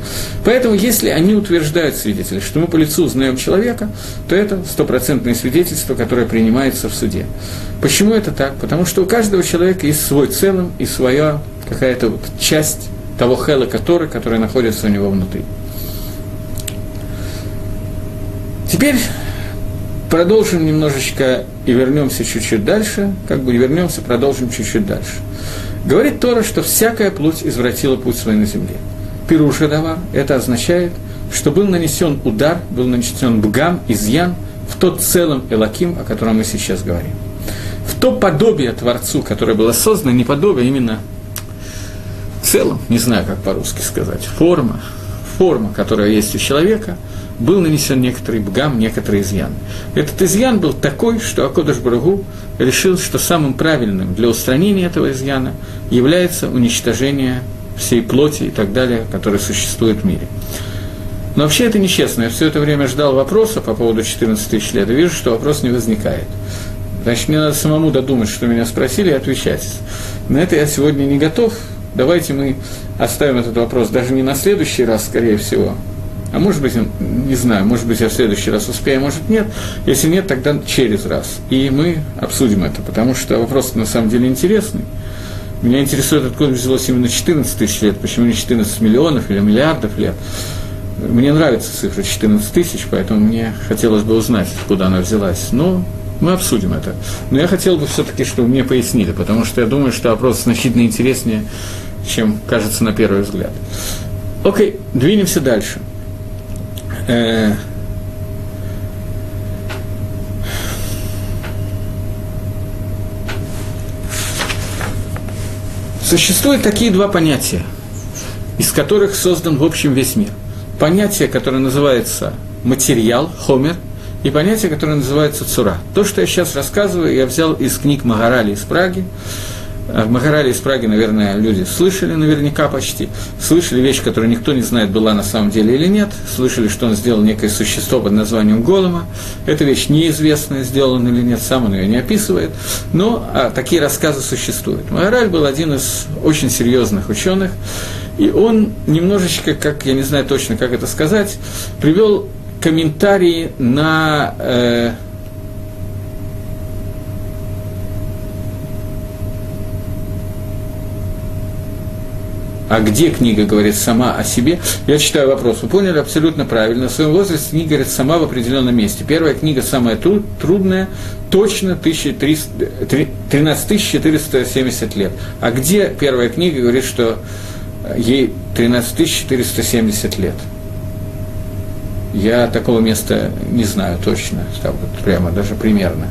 Поэтому, если они утверждают свидетели, что мы по лицу узнаем человека, то это стопроцентное свидетельство, которое принимается в суде. Почему это так? Потому что у каждого человека есть свой целым и своя какая-то вот часть того хела, который, который находится у него внутри. Теперь продолжим немножечко и вернемся чуть-чуть дальше, как бы вернемся, продолжим чуть-чуть дальше. Говорит Тора, что всякая плоть извратила путь свой на земле. Пируша дава, это означает, что был нанесен удар, был нанесен бгам, изъян в тот целом Элаким, о котором мы сейчас говорим. В то подобие Творцу, которое было создано, не подобие, именно целом, не знаю, как по-русски сказать, форма, форма, которая есть у человека, был нанесен некоторый бгам, некоторый изъян. Этот изъян был такой, что Акодыш Барагу решил, что самым правильным для устранения этого изъяна является уничтожение всей плоти и так далее, которая существует в мире. Но вообще это нечестно. Я все это время ждал вопроса по поводу 14 тысяч лет, и вижу, что вопрос не возникает. Значит, мне надо самому додумать, что меня спросили, и отвечать. На это я сегодня не готов, Давайте мы оставим этот вопрос даже не на следующий раз, скорее всего, а может быть, не знаю, может быть, я в следующий раз успею, может нет. Если нет, тогда через раз. И мы обсудим это, потому что вопрос на самом деле интересный. Меня интересует, откуда взялось именно 14 тысяч лет, почему не 14 миллионов или миллиардов лет. Мне нравится цифра 14 тысяч, поэтому мне хотелось бы узнать, откуда она взялась. Но мы обсудим это. Но я хотел бы все-таки, чтобы мне пояснили, потому что я думаю, что вопрос значительно интереснее, чем кажется на первый взгляд. Окей, двинемся дальше. Э, Существуют такие два понятия, из которых создан в общем весь мир. Понятие, которое называется материал, хомер, и понятие, которое называется цура. То, что я сейчас рассказываю, я взял из книг Магарали из Праги. В Магарале из Праги, наверное, люди слышали наверняка почти, слышали вещь, которую никто не знает, была на самом деле или нет, слышали, что он сделал некое существо под названием Голома. Эта вещь неизвестная, сделана или нет, сам он ее не описывает, но а, такие рассказы существуют. Магараль был один из очень серьезных ученых, и он немножечко, как я не знаю точно, как это сказать, привел комментарии на э, А где книга говорит сама о себе? Я читаю вопрос. Вы поняли абсолютно правильно. В своем возрасте книга говорит сама в определенном месте. Первая книга самая труд, трудная, точно 1300, 13 470 лет. А где первая книга говорит, что ей 13 470 лет? Я такого места не знаю точно, так вот прямо, даже примерно.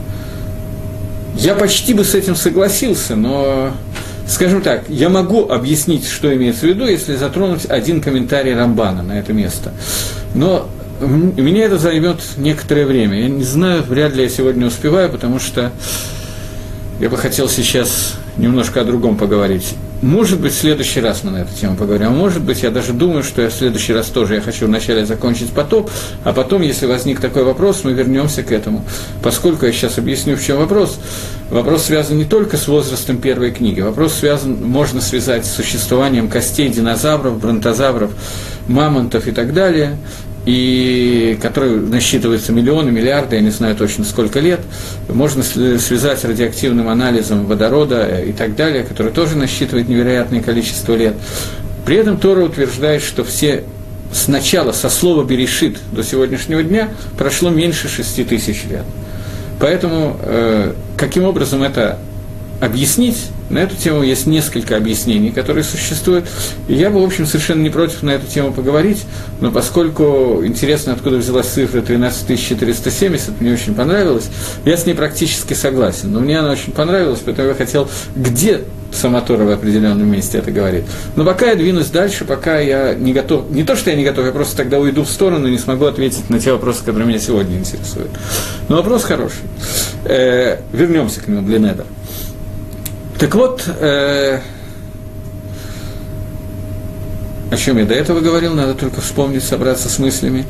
Я почти бы с этим согласился, но Скажем так, я могу объяснить, что имеется в виду, если затронуть один комментарий Рамбана на это место. Но меня это займет некоторое время. Я не знаю, вряд ли я сегодня успеваю, потому что я бы хотел сейчас немножко о другом поговорить. Может быть, в следующий раз мы на эту тему поговорим. А может быть, я даже думаю, что я в следующий раз тоже я хочу вначале закончить потоп, а потом, если возник такой вопрос, мы вернемся к этому. Поскольку я сейчас объясню, в чем вопрос. Вопрос связан не только с возрастом первой книги. Вопрос связан, можно связать с существованием костей динозавров, бронтозавров, мамонтов и так далее и который насчитывается миллионы, миллиарды, я не знаю точно сколько лет, можно связать с радиоактивным анализом водорода и так далее, который тоже насчитывает невероятное количество лет. При этом Тора утверждает, что все сначала со слова «берешит» до сегодняшнего дня прошло меньше шести тысяч лет. Поэтому э, каким образом это объяснить, на эту тему есть несколько объяснений, которые существуют. И я бы, в общем, совершенно не против на эту тему поговорить, но поскольку интересно, откуда взялась цифра 13470, мне очень понравилось, я с ней практически согласен. Но мне она очень понравилась, поэтому я хотел, где Самотора в определенном месте это говорит. Но пока я двинусь дальше, пока я не готов, не то, что я не готов, я просто тогда уйду в сторону и не смогу ответить на те вопросы, которые меня сегодня интересуют. Но вопрос хороший. Э, вернемся к нему, Блинедер. Так вот, э, о чем я до этого говорил, надо только вспомнить, собраться с мыслями.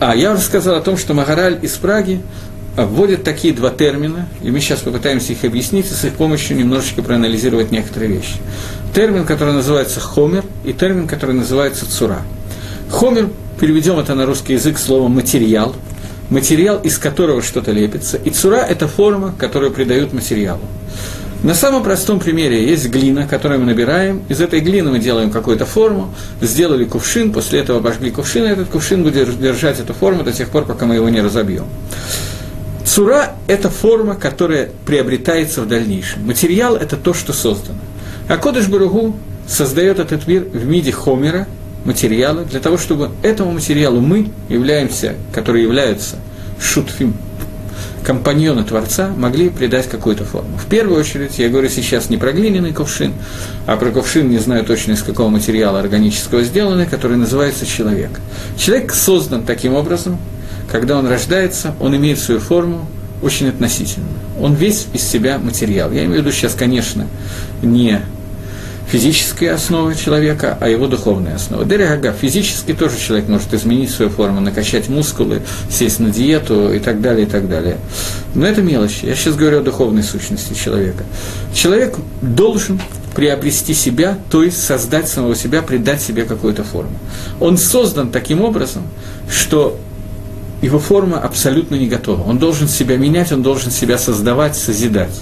А, я уже сказал о том, что Магараль из Праги вводит такие два термина, и мы сейчас попытаемся их объяснить и с их помощью немножечко проанализировать некоторые вещи. Термин, который называется хомер, и термин, который называется цура. Хомер, переведем это на русский язык словом материал, материал, из которого что-то лепится, и цура – это форма, которую придают материалу. На самом простом примере есть глина, которую мы набираем. Из этой глины мы делаем какую-то форму, сделали кувшин, после этого обожгли кувшин, и этот кувшин будет держать эту форму до тех пор, пока мы его не разобьем. Цура – это форма, которая приобретается в дальнейшем. Материал – это то, что создано. А Кодыш Баругу создает этот мир в виде хомера, материала, для того, чтобы этому материалу мы являемся, которые являются шутфим, компаньоны Творца могли придать какую-то форму. В первую очередь, я говорю сейчас не про глиняный кувшин, а про кувшин, не знаю точно из какого материала органического сделанный, который называется человек. Человек создан таким образом, когда он рождается, он имеет свою форму очень относительно. Он весь из себя материал. Я имею в виду сейчас, конечно, не физические основы человека, а его духовные основы. Дерегага, физически тоже человек может изменить свою форму, накачать мускулы, сесть на диету и так далее, и так далее. Но это мелочи. Я сейчас говорю о духовной сущности человека. Человек должен приобрести себя, то есть создать самого себя, придать себе какую-то форму. Он создан таким образом, что его форма абсолютно не готова. Он должен себя менять, он должен себя создавать, созидать.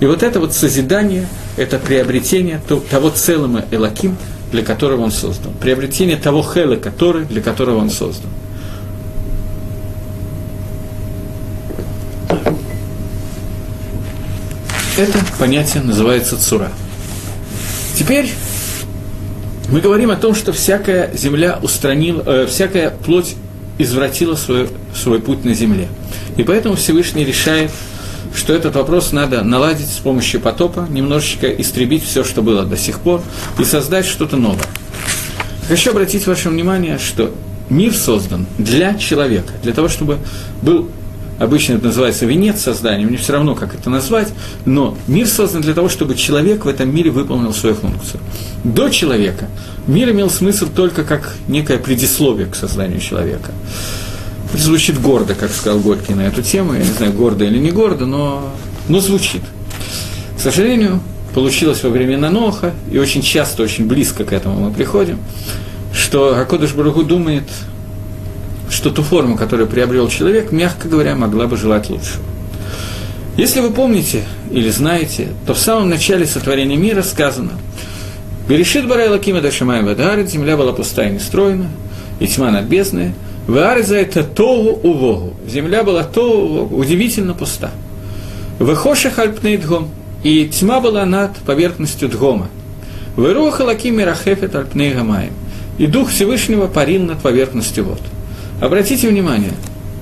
И вот это вот созидание, это приобретение того целого Элаким, для которого он создан. Приобретение того Хела, который, для которого он создан. Это понятие называется цура. Теперь мы говорим о том, что всякая земля устранила, э, всякая плоть извратила свой, свой путь на земле. И поэтому Всевышний решает что этот вопрос надо наладить с помощью потопа, немножечко истребить все, что было до сих пор, и создать что-то новое. Хочу обратить ваше внимание, что мир создан для человека, для того, чтобы был обычно это называется венец создания, мне все равно, как это назвать, но мир создан для того, чтобы человек в этом мире выполнил свою функцию. До человека мир имел смысл только как некое предисловие к созданию человека. Звучит гордо, как сказал Горький на эту тему. Я не знаю, гордо или не гордо, но, но звучит. К сожалению, получилось во времена Ноха, и очень часто, очень близко к этому мы приходим, что Акодыш Баругу думает, что ту форму, которую приобрел человек, мягко говоря, могла бы желать лучше. Если вы помните или знаете, то в самом начале сотворения мира сказано «Берешит Барай Лакима Дашимай Вадарит, земля была пустая и нестроена, и тьма над бездной, Ваарза это Тогу Увогу. Земля была Тогу удивительно пуста. Выхоши хальпней дгом. И тьма была над поверхностью дгома. Выруха лакими рахефет альпней гамаем. И Дух Всевышнего парил над поверхностью вод. Обратите внимание,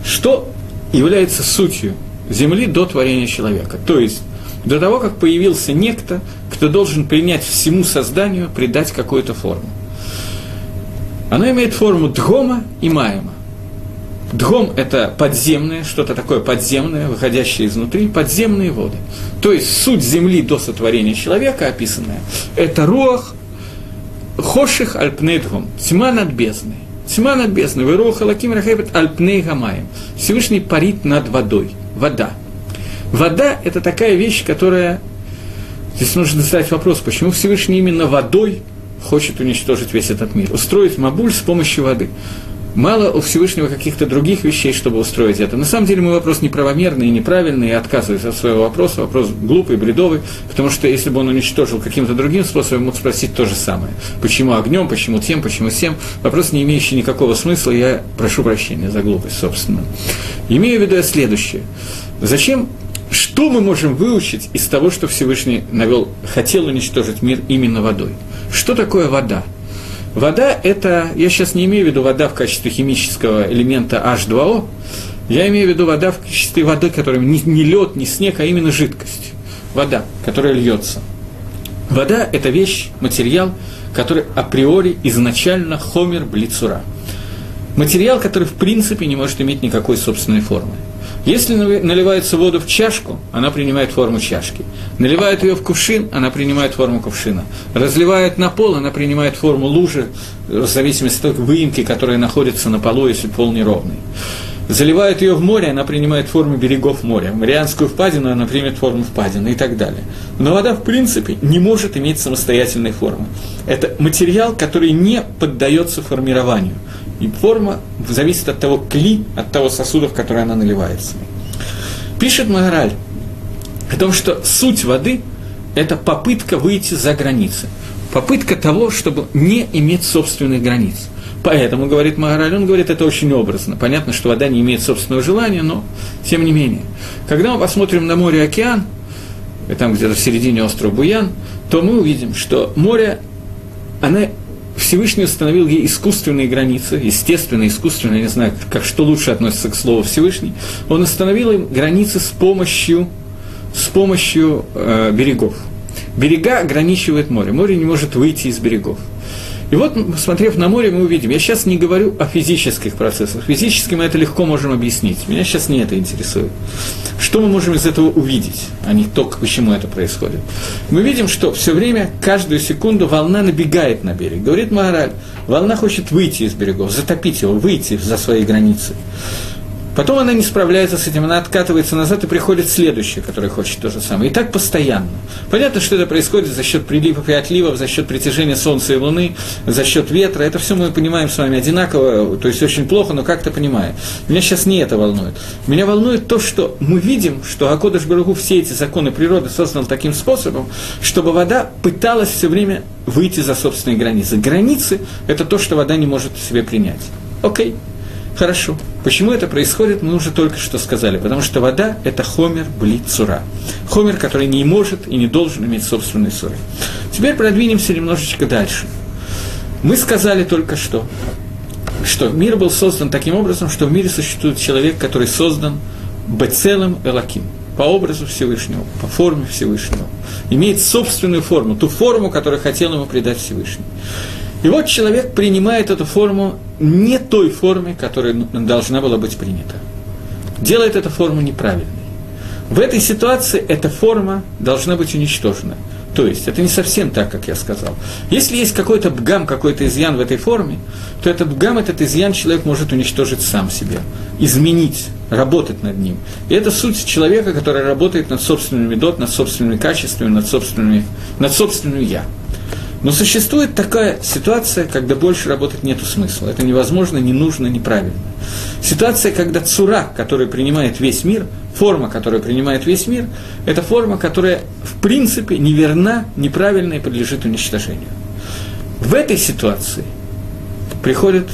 что является сутью земли до творения человека. То есть, до того, как появился некто, кто должен принять всему созданию, придать какую-то форму. Оно имеет форму дгома и маема. Дгом – это подземное, что-то такое подземное, выходящее изнутри, подземные воды. То есть суть земли до сотворения человека описанная – это руах хоших альпнейдгом, тьма над бездной. Тьма над бездной, вы руах алаким рахебет альпней гамаем. Всевышний парит над водой, вода. Вода – это такая вещь, которая… Здесь нужно задать вопрос, почему Всевышний именно водой хочет уничтожить весь этот мир, устроить Мабуль с помощью воды. Мало у Всевышнего каких-то других вещей, чтобы устроить это. На самом деле мой вопрос неправомерный и неправильный, и отказываюсь от своего вопроса, вопрос глупый, бредовый, потому что если бы он уничтожил каким-то другим способом, мог спросить то же самое. Почему огнем, почему тем, почему всем. Вопрос, не имеющий никакого смысла, я прошу прощения за глупость, собственно. Имею в виду я следующее. Зачем что мы можем выучить из того, что Всевышний навел, хотел уничтожить мир именно водой? Что такое вода? Вода – это, я сейчас не имею в виду вода в качестве химического элемента H2O, я имею в виду вода в качестве воды, которая не, не лед, не снег, а именно жидкость. Вода, которая льется. Вода – это вещь, материал, который априори изначально хомер блицура. Материал, который в принципе не может иметь никакой собственной формы. Если наливается воду в чашку, она принимает форму чашки. Наливают ее в кувшин, она принимает форму кувшина. Разливают на пол, она принимает форму лужи, в зависимости от выемки, которая находится на полу, если пол неровный. Заливают ее в море, она принимает форму берегов моря. Марианскую впадину она примет форму впадины и так далее. Но вода, в принципе, не может иметь самостоятельной формы. Это материал, который не поддается формированию. И форма зависит от того кли, от того сосуда, в который она наливается. Пишет Магараль о том, что суть воды – это попытка выйти за границы. Попытка того, чтобы не иметь собственных границ. Поэтому, говорит Магараль, он говорит это очень образно. Понятно, что вода не имеет собственного желания, но тем не менее. Когда мы посмотрим на море и океан, и там где-то в середине острова Буян, то мы увидим, что море, оно Всевышний установил ей искусственные границы, естественно, искусственно, я не знаю, как что лучше относится к слову Всевышний, он установил им границы с помощью, с помощью э, берегов. Берега ограничивает море, море не может выйти из берегов. И вот, смотрев на море, мы увидим, я сейчас не говорю о физических процессах, физически мы это легко можем объяснить, меня сейчас не это интересует. Что мы можем из этого увидеть, а не то, почему это происходит? Мы видим, что все время, каждую секунду волна набегает на берег. Говорит Маораль, волна хочет выйти из берегов, затопить его, выйти за свои границы. Потом она не справляется с этим, она откатывается назад и приходит следующая, которая хочет то же самое. И так постоянно. Понятно, что это происходит за счет приливов и отливов, за счет притяжения Солнца и Луны, за счет ветра. Это все мы понимаем с вами одинаково, то есть очень плохо, но как-то понимаем. Меня сейчас не это волнует. Меня волнует то, что мы видим, что Акодыш Барагу все эти законы природы создал таким способом, чтобы вода пыталась все время выйти за собственные границы. Границы – это то, что вода не может себе принять. Окей. Хорошо. Почему это происходит, мы уже только что сказали. Потому что вода – это хомер блит цура. Хомер, который не может и не должен иметь собственной цуры. Теперь продвинемся немножечко дальше. Мы сказали только что, что мир был создан таким образом, что в мире существует человек, который создан бецелым элаким, по образу Всевышнего, по форме Всевышнего, имеет собственную форму, ту форму, которую хотел ему придать Всевышний. И вот человек принимает эту форму не той форме, которая должна была быть принята. Делает эту форму неправильной. В этой ситуации эта форма должна быть уничтожена. То есть, это не совсем так, как я сказал. Если есть какой-то бгам, какой-то изъян в этой форме, то этот бгам, этот изъян человек может уничтожить сам себе, изменить, работать над ним. И это суть человека, который работает над собственными медот, над собственными качествами, над, собственными, над собственным «я». Но существует такая ситуация, когда больше работать нет смысла. Это невозможно, не нужно, неправильно. Ситуация, когда цура, которая принимает весь мир, форма, которая принимает весь мир, это форма, которая в принципе неверна, неправильна и подлежит уничтожению. В этой ситуации приходит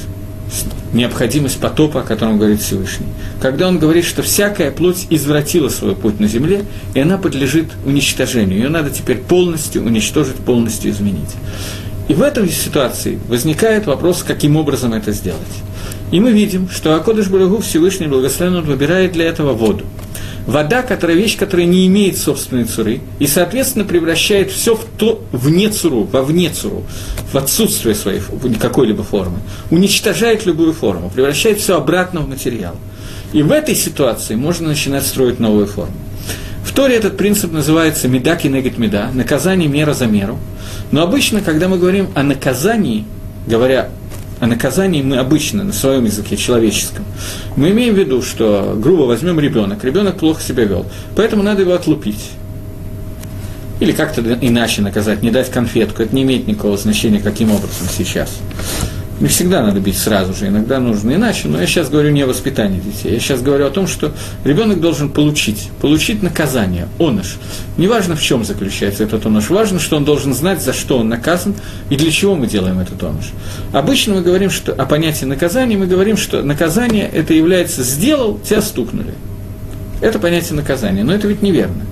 необходимость потопа, о котором говорит Всевышний. Когда он говорит, что всякая плоть извратила свой путь на земле, и она подлежит уничтожению. Ее надо теперь полностью уничтожить, полностью изменить. И в этой ситуации возникает вопрос, каким образом это сделать. И мы видим, что Акодыш Барагу Всевышний Благословен выбирает для этого воду – вода, которая вещь, которая не имеет собственной цуры, и, соответственно, превращает все в то, вне цуру, во вне цуру, в отсутствие своей какой-либо формы, уничтожает любую форму, превращает все обратно в материал. И в этой ситуации можно начинать строить новую форму. В Торе этот принцип называется медаки негет меда, наказание мера за меру. Но обычно, когда мы говорим о наказании, говоря о наказании мы обычно на своем языке человеческом, мы имеем в виду, что, грубо возьмем ребенок, ребенок плохо себя вел, поэтому надо его отлупить. Или как-то иначе наказать, не дать конфетку, это не имеет никакого значения, каким образом сейчас. Не всегда надо бить сразу же, иногда нужно иначе, но я сейчас говорю не о воспитании детей, я сейчас говорю о том, что ребенок должен получить, получить наказание, оныш. Неважно, в чем заключается этот оныш, важно, что он должен знать, за что он наказан и для чего мы делаем этот оныш. Обычно мы говорим, что о понятии наказания, мы говорим, что наказание это является «сделал, тебя стукнули». Это понятие наказания, но это ведь неверно.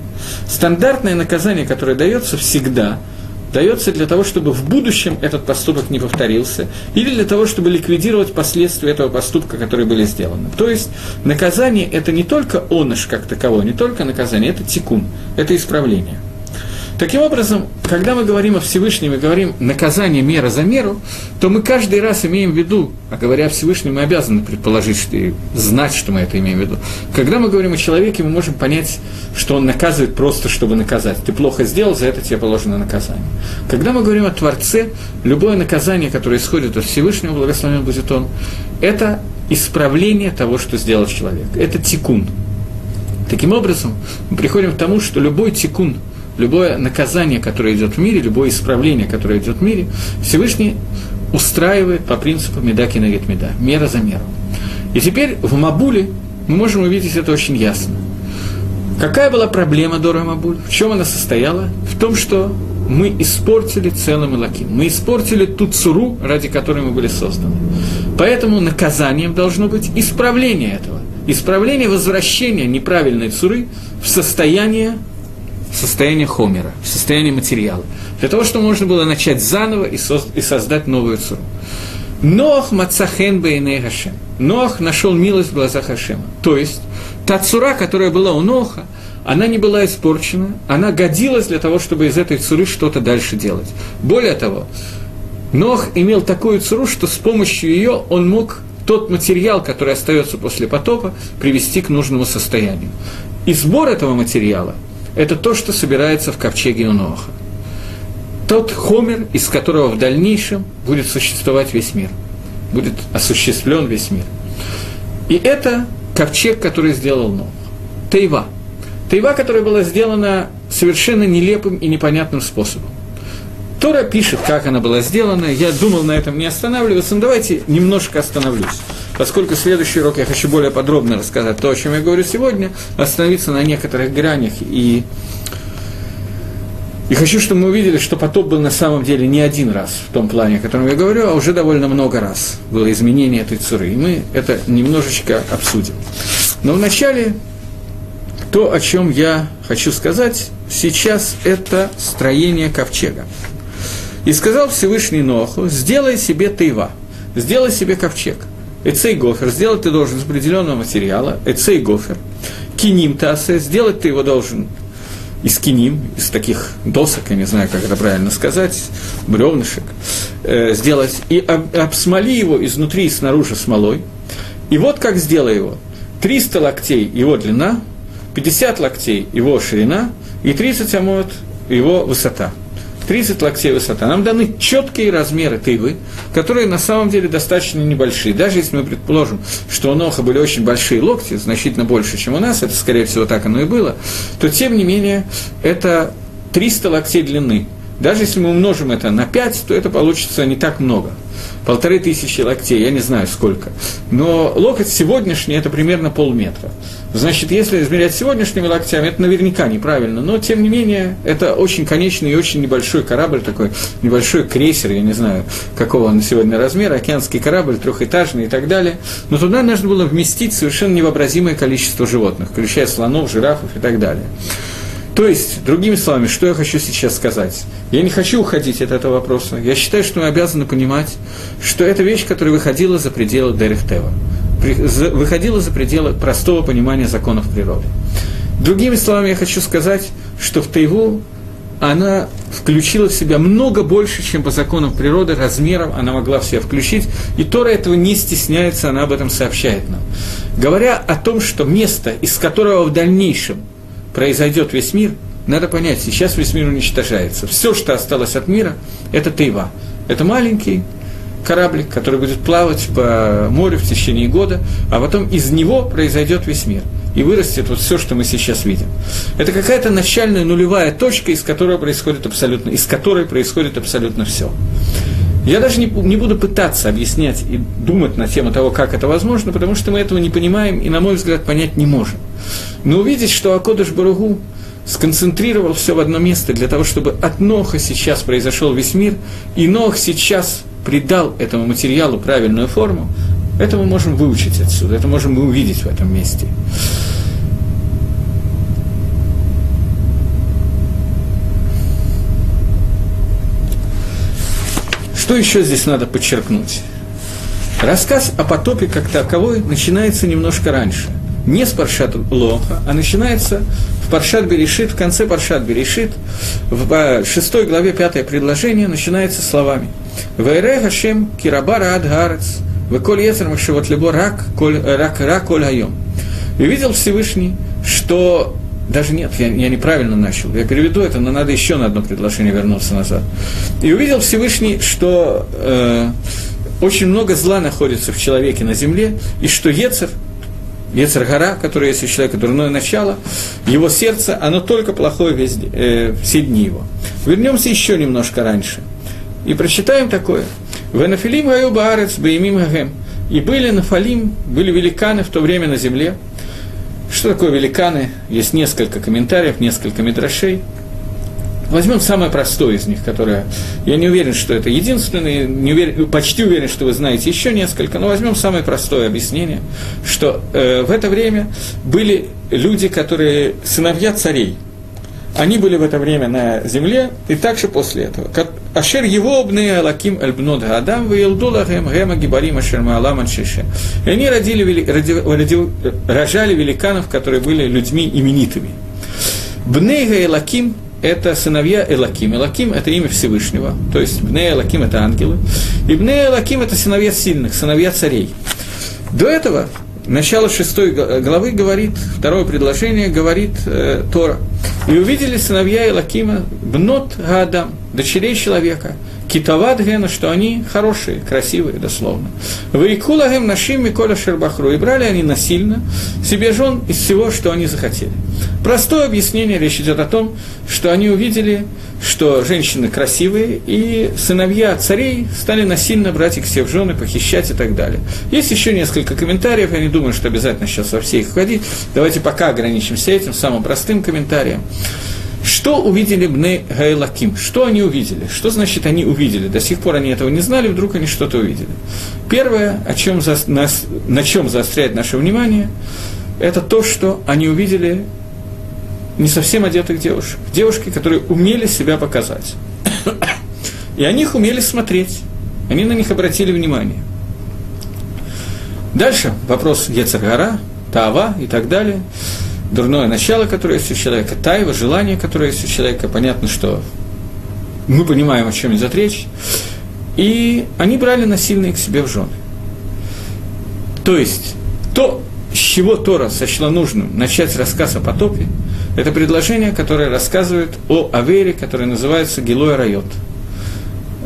Стандартное наказание, которое дается всегда – дается для того, чтобы в будущем этот поступок не повторился, или для того, чтобы ликвидировать последствия этого поступка, которые были сделаны. То есть наказание – это не только оныш как таковой, не только наказание, это тикун, это исправление. Таким образом, когда мы говорим о Всевышнем и говорим наказание мера за меру, то мы каждый раз имеем в виду, а говоря о Всевышнем, мы обязаны предположить, что и знать, что мы это имеем в виду. Когда мы говорим о человеке, мы можем понять, что он наказывает просто, чтобы наказать. Ты плохо сделал, за это тебе положено наказание. Когда мы говорим о Творце, любое наказание, которое исходит от Всевышнего, благословен будет он, это исправление того, что сделал человек. Это тикун. Таким образом, мы приходим к тому, что любой тикун – любое наказание, которое идет в мире, любое исправление, которое идет в мире, Всевышний устраивает по принципу медаки на меда, мера за меру. И теперь в Мабуле мы можем увидеть это очень ясно. Какая была проблема Дора Мабуль? В чем она состояла? В том, что мы испортили целым Илаким. Мы испортили ту цуру, ради которой мы были созданы. Поэтому наказанием должно быть исправление этого. Исправление возвращения неправильной цуры в состояние в состояние хомера, в состояние материала, для того, чтобы можно было начать заново и, соз- и создать новую цуру. Нох мацахен бейней Хашем. Нох нашел милость в глазах Хашема. То есть, та цура, которая была у Ноха, она не была испорчена, она годилась для того, чтобы из этой цуры что-то дальше делать. Более того, Нох имел такую цуру, что с помощью ее он мог тот материал, который остается после потопа, привести к нужному состоянию. И сбор этого материала – это то, что собирается в ковчеге у Ноха. Тот хомер, из которого в дальнейшем будет существовать весь мир, будет осуществлен весь мир. И это ковчег, который сделал Нох. Тейва. Тейва, которая была сделана совершенно нелепым и непонятным способом. Тора пишет, как она была сделана. Я думал на этом не останавливаться, но давайте немножко остановлюсь. Поскольку следующий урок я хочу более подробно рассказать то, о чем я говорю сегодня, остановиться на некоторых гранях и и хочу, чтобы мы увидели, что потоп был на самом деле не один раз в том плане, о котором я говорю, а уже довольно много раз было изменение этой цуры. И мы это немножечко обсудим. Но вначале то, о чем я хочу сказать сейчас, это строение ковчега. И сказал Всевышний Ноху, сделай себе тайва, сделай себе ковчег. Эцей гофер, сделать ты должен из определенного материала, эцей гофер. Киним тасе, сделать ты его должен из киним, из таких досок, я не знаю, как это правильно сказать, бревнышек, э, сделать, и об, обсмоли его изнутри и снаружи смолой. И вот как сделай его. 300 локтей его длина, 50 локтей его ширина и 30 амот его высота – 30 локтей высота. Нам даны четкие размеры тывы, которые на самом деле достаточно небольшие. Даже если мы предположим, что у Ноха были очень большие локти, значительно больше, чем у нас, это, скорее всего, так оно и было, то, тем не менее, это 300 локтей длины. Даже если мы умножим это на 5, то это получится не так много. Полторы тысячи локтей, я не знаю сколько. Но локоть сегодняшний – это примерно полметра. Значит, если измерять сегодняшними локтями, это наверняка неправильно, но тем не менее, это очень конечный и очень небольшой корабль, такой небольшой крейсер, я не знаю, какого он сегодня размера, океанский корабль, трехэтажный и так далее. Но туда нужно было вместить совершенно невообразимое количество животных, включая слонов, жирафов и так далее. То есть, другими словами, что я хочу сейчас сказать? Я не хочу уходить от этого вопроса. Я считаю, что мы обязаны понимать, что это вещь, которая выходила за пределы Дерехтева выходила за пределы простого понимания законов природы. Другими словами, я хочу сказать, что в Тайву она включила в себя много больше, чем по законам природы, размером она могла в себя включить, и Тора этого не стесняется, она об этом сообщает нам. Говоря о том, что место, из которого в дальнейшем произойдет весь мир, надо понять, сейчас весь мир уничтожается. Все, что осталось от мира, это Тайва. Это маленький кораблик, который будет плавать по морю в течение года, а потом из него произойдет весь мир. И вырастет вот все, что мы сейчас видим. Это какая-то начальная нулевая точка, из которой происходит абсолютно, из которой происходит абсолютно все. Я даже не, не буду пытаться объяснять и думать на тему того, как это возможно, потому что мы этого не понимаем и, на мой взгляд, понять не можем. Но увидеть, что Акодыш Баругу сконцентрировал все в одно место для того, чтобы от Ноха сейчас произошел весь мир, и Нох сейчас придал этому материалу правильную форму, это мы можем выучить отсюда, это можем мы увидеть в этом месте. Что еще здесь надо подчеркнуть? Рассказ о потопе как таковой начинается немножко раньше. Не с Паршат Лоха, а начинается в Паршат Берешит, в конце Паршат Берешит, в шестой главе, пятое предложение, начинается словами – Вайре Хашем Кирабара Ад Гарец, Веколь Ецер Машевот Лебо Рак, рак, рак Коль Хайом. И видел Всевышний, что даже нет, я, я неправильно начал. Я переведу это, но надо еще на одно предложение вернуться назад. И увидел Всевышний, что э, очень много зла находится в человеке на земле, и что Ецер, Ецер-гора, который есть у человека дурное начало, его сердце, оно только плохое весь, э, все дни его. Вернемся еще немножко раньше – и прочитаем такое. Венафилим гаю баарец баимим гагем. И были нафалим, были великаны в то время на земле. Что такое великаны? Есть несколько комментариев, несколько мидрашей. Возьмем самое простое из них, которое я не уверен, что это единственное, не уверен, почти уверен, что вы знаете еще несколько, но возьмем самое простое объяснение, что э, в это время были люди, которые сыновья царей. они были в это время на земле, и также после этого. Ашер его обны алаким альбнод гадам, вейлдулахем гема гибарим ашер маалам шише. И они родили, роди, роди, рожали великанов, которые были людьми именитыми. Бнейга Элаким – это сыновья Элаким. Элаким – это имя Всевышнего, то есть Бней Элаким – это ангелы. И Бней Элаким – это сыновья сильных, сыновья царей. До этого начало шестой главы говорит, второе предложение говорит э, Тора. «И увидели сыновья Илакима бнот Гадам, дочерей человека, китават гена, что они хорошие, красивые, дословно. Вейкулагем нашим Миколя Шербахру, и брали они насильно себе жен из всего, что они захотели. Простое объяснение, речь идет о том, что они увидели, что женщины красивые, и сыновья царей стали насильно брать их все в жены, похищать и так далее. Есть еще несколько комментариев, я не думаю, что обязательно сейчас во все их входить. Давайте пока ограничимся этим, самым простым комментарием. Что увидели Бне Гайлаким? Что они увидели? Что значит они увидели? До сих пор они этого не знали, вдруг они что-то увидели. Первое, о чем за, нас, на чем заостряет наше внимание, это то, что они увидели не совсем одетых девушек. Девушки, которые умели себя показать. И они их умели смотреть. Они на них обратили внимание. Дальше вопрос Ецаргара, Таава и так далее. Дурное начало, которое есть у человека, тайва, желание, которое есть у человека. Понятно, что мы понимаем, о чем идет речь. И они брали насильно их к себе в жены. То есть, то, с чего Тора сочла нужным начать рассказ о потопе, это предложение, которое рассказывает о Авере, которое называется Гилой Райот.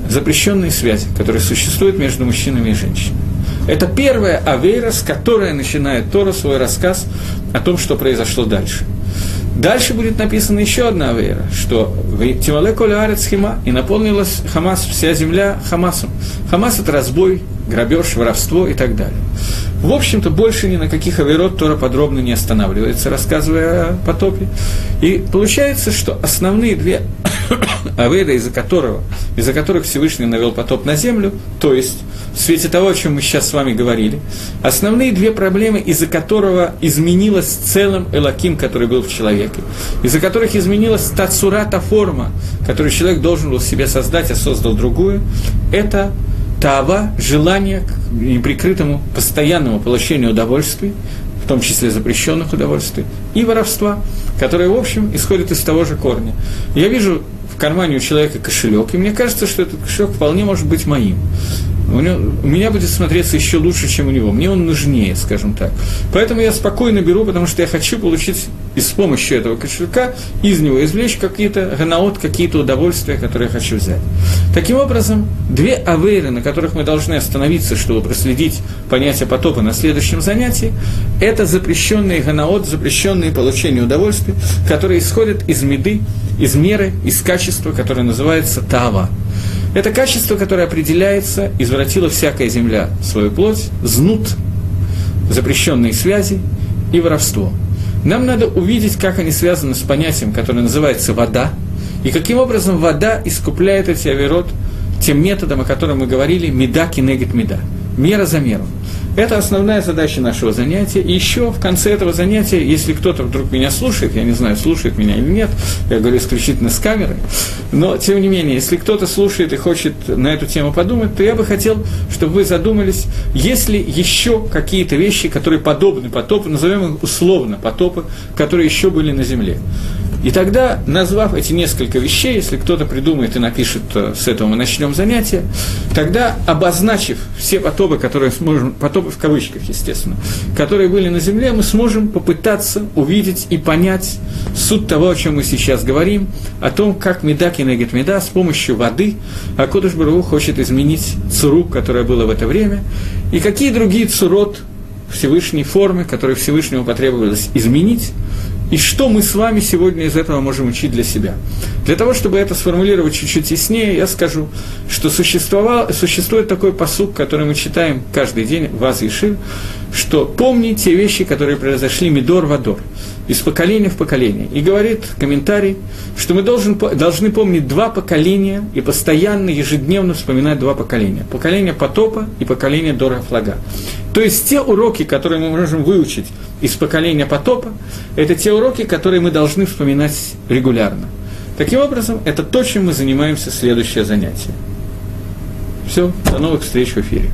Запрещенные связи, которые существуют между мужчинами и женщинами. Это первая Авера, с которой начинает Тора свой рассказ о том, что произошло дальше. Дальше будет написана еще одна авера, что Тимале Арец Хима, и наполнилась Хамас, вся земля Хамасом. Хамас – это разбой, грабеж, воровство и так далее. В общем-то, больше ни на каких аверот Тора подробно не останавливается, рассказывая о потопе. И получается, что основные две [COUGHS] аверы, из-за, которого, из-за которых Всевышний навел потоп на землю, то есть в свете того, о чем мы сейчас с вами говорили, основные две проблемы, из-за которого изменилась целым Элаким, который был в человеке, из-за которых изменилась та цура, форма, которую человек должен был себе создать, а создал другую, это Тава – желание к неприкрытому постоянному получению удовольствий, в том числе запрещенных удовольствий, и воровства, которое, в общем, исходит из того же корня. Я вижу в кармане у человека кошелек, и мне кажется, что этот кошелек вполне может быть моим у, него, у меня будет смотреться еще лучше, чем у него. Мне он нужнее, скажем так. Поэтому я спокойно беру, потому что я хочу получить и с помощью этого кошелька из него извлечь какие-то ганаот, какие-то удовольствия, которые я хочу взять. Таким образом, две авейры, на которых мы должны остановиться, чтобы проследить понятие потопа на следующем занятии, это запрещенные ганаот, запрещенные получения удовольствия, которые исходят из меды, из меры, из качества, которое называется тава. Это качество, которое определяется, извратила всякая земля свою плоть, знут, запрещенные связи и воровство. Нам надо увидеть, как они связаны с понятием, которое называется вода, и каким образом вода искупляет эти авирот тем методом, о котором мы говорили, меда кинегет меда, мера за меру. Это основная задача нашего занятия. И еще в конце этого занятия, если кто-то вдруг меня слушает, я не знаю, слушает меня или нет, я говорю исключительно с камерой, но тем не менее, если кто-то слушает и хочет на эту тему подумать, то я бы хотел, чтобы вы задумались, есть ли еще какие-то вещи, которые подобны потопу, назовем их условно потопы, которые еще были на Земле. И тогда, назвав эти несколько вещей, если кто-то придумает и напишет, э, с этого мы начнем занятие, тогда, обозначив все потопы, которые сможем, потопы в кавычках, естественно, которые были на земле, мы сможем попытаться увидеть и понять суть того, о чем мы сейчас говорим, о том, как меда кинегет меда с помощью воды Акудыш Бару хочет изменить цуру, которая была в это время, и какие другие цурот Всевышней формы, которые Всевышнему потребовалось изменить, и что мы с вами сегодня из этого можем учить для себя. Для того, чтобы это сформулировать чуть-чуть яснее, я скажу, что существует такой посук, который мы читаем каждый день, Ваз и Шир, что помни те вещи, которые произошли Мидор Вадор. Из поколения в поколение. И говорит комментарий, что мы должен, должны помнить два поколения и постоянно, ежедневно вспоминать два поколения. Поколение потопа и поколение Дора Флага. То есть те уроки, которые мы можем выучить из поколения потопа, это те уроки, которые мы должны вспоминать регулярно. Таким образом, это то, чем мы занимаемся следующее занятие. Все, до новых встреч в эфире.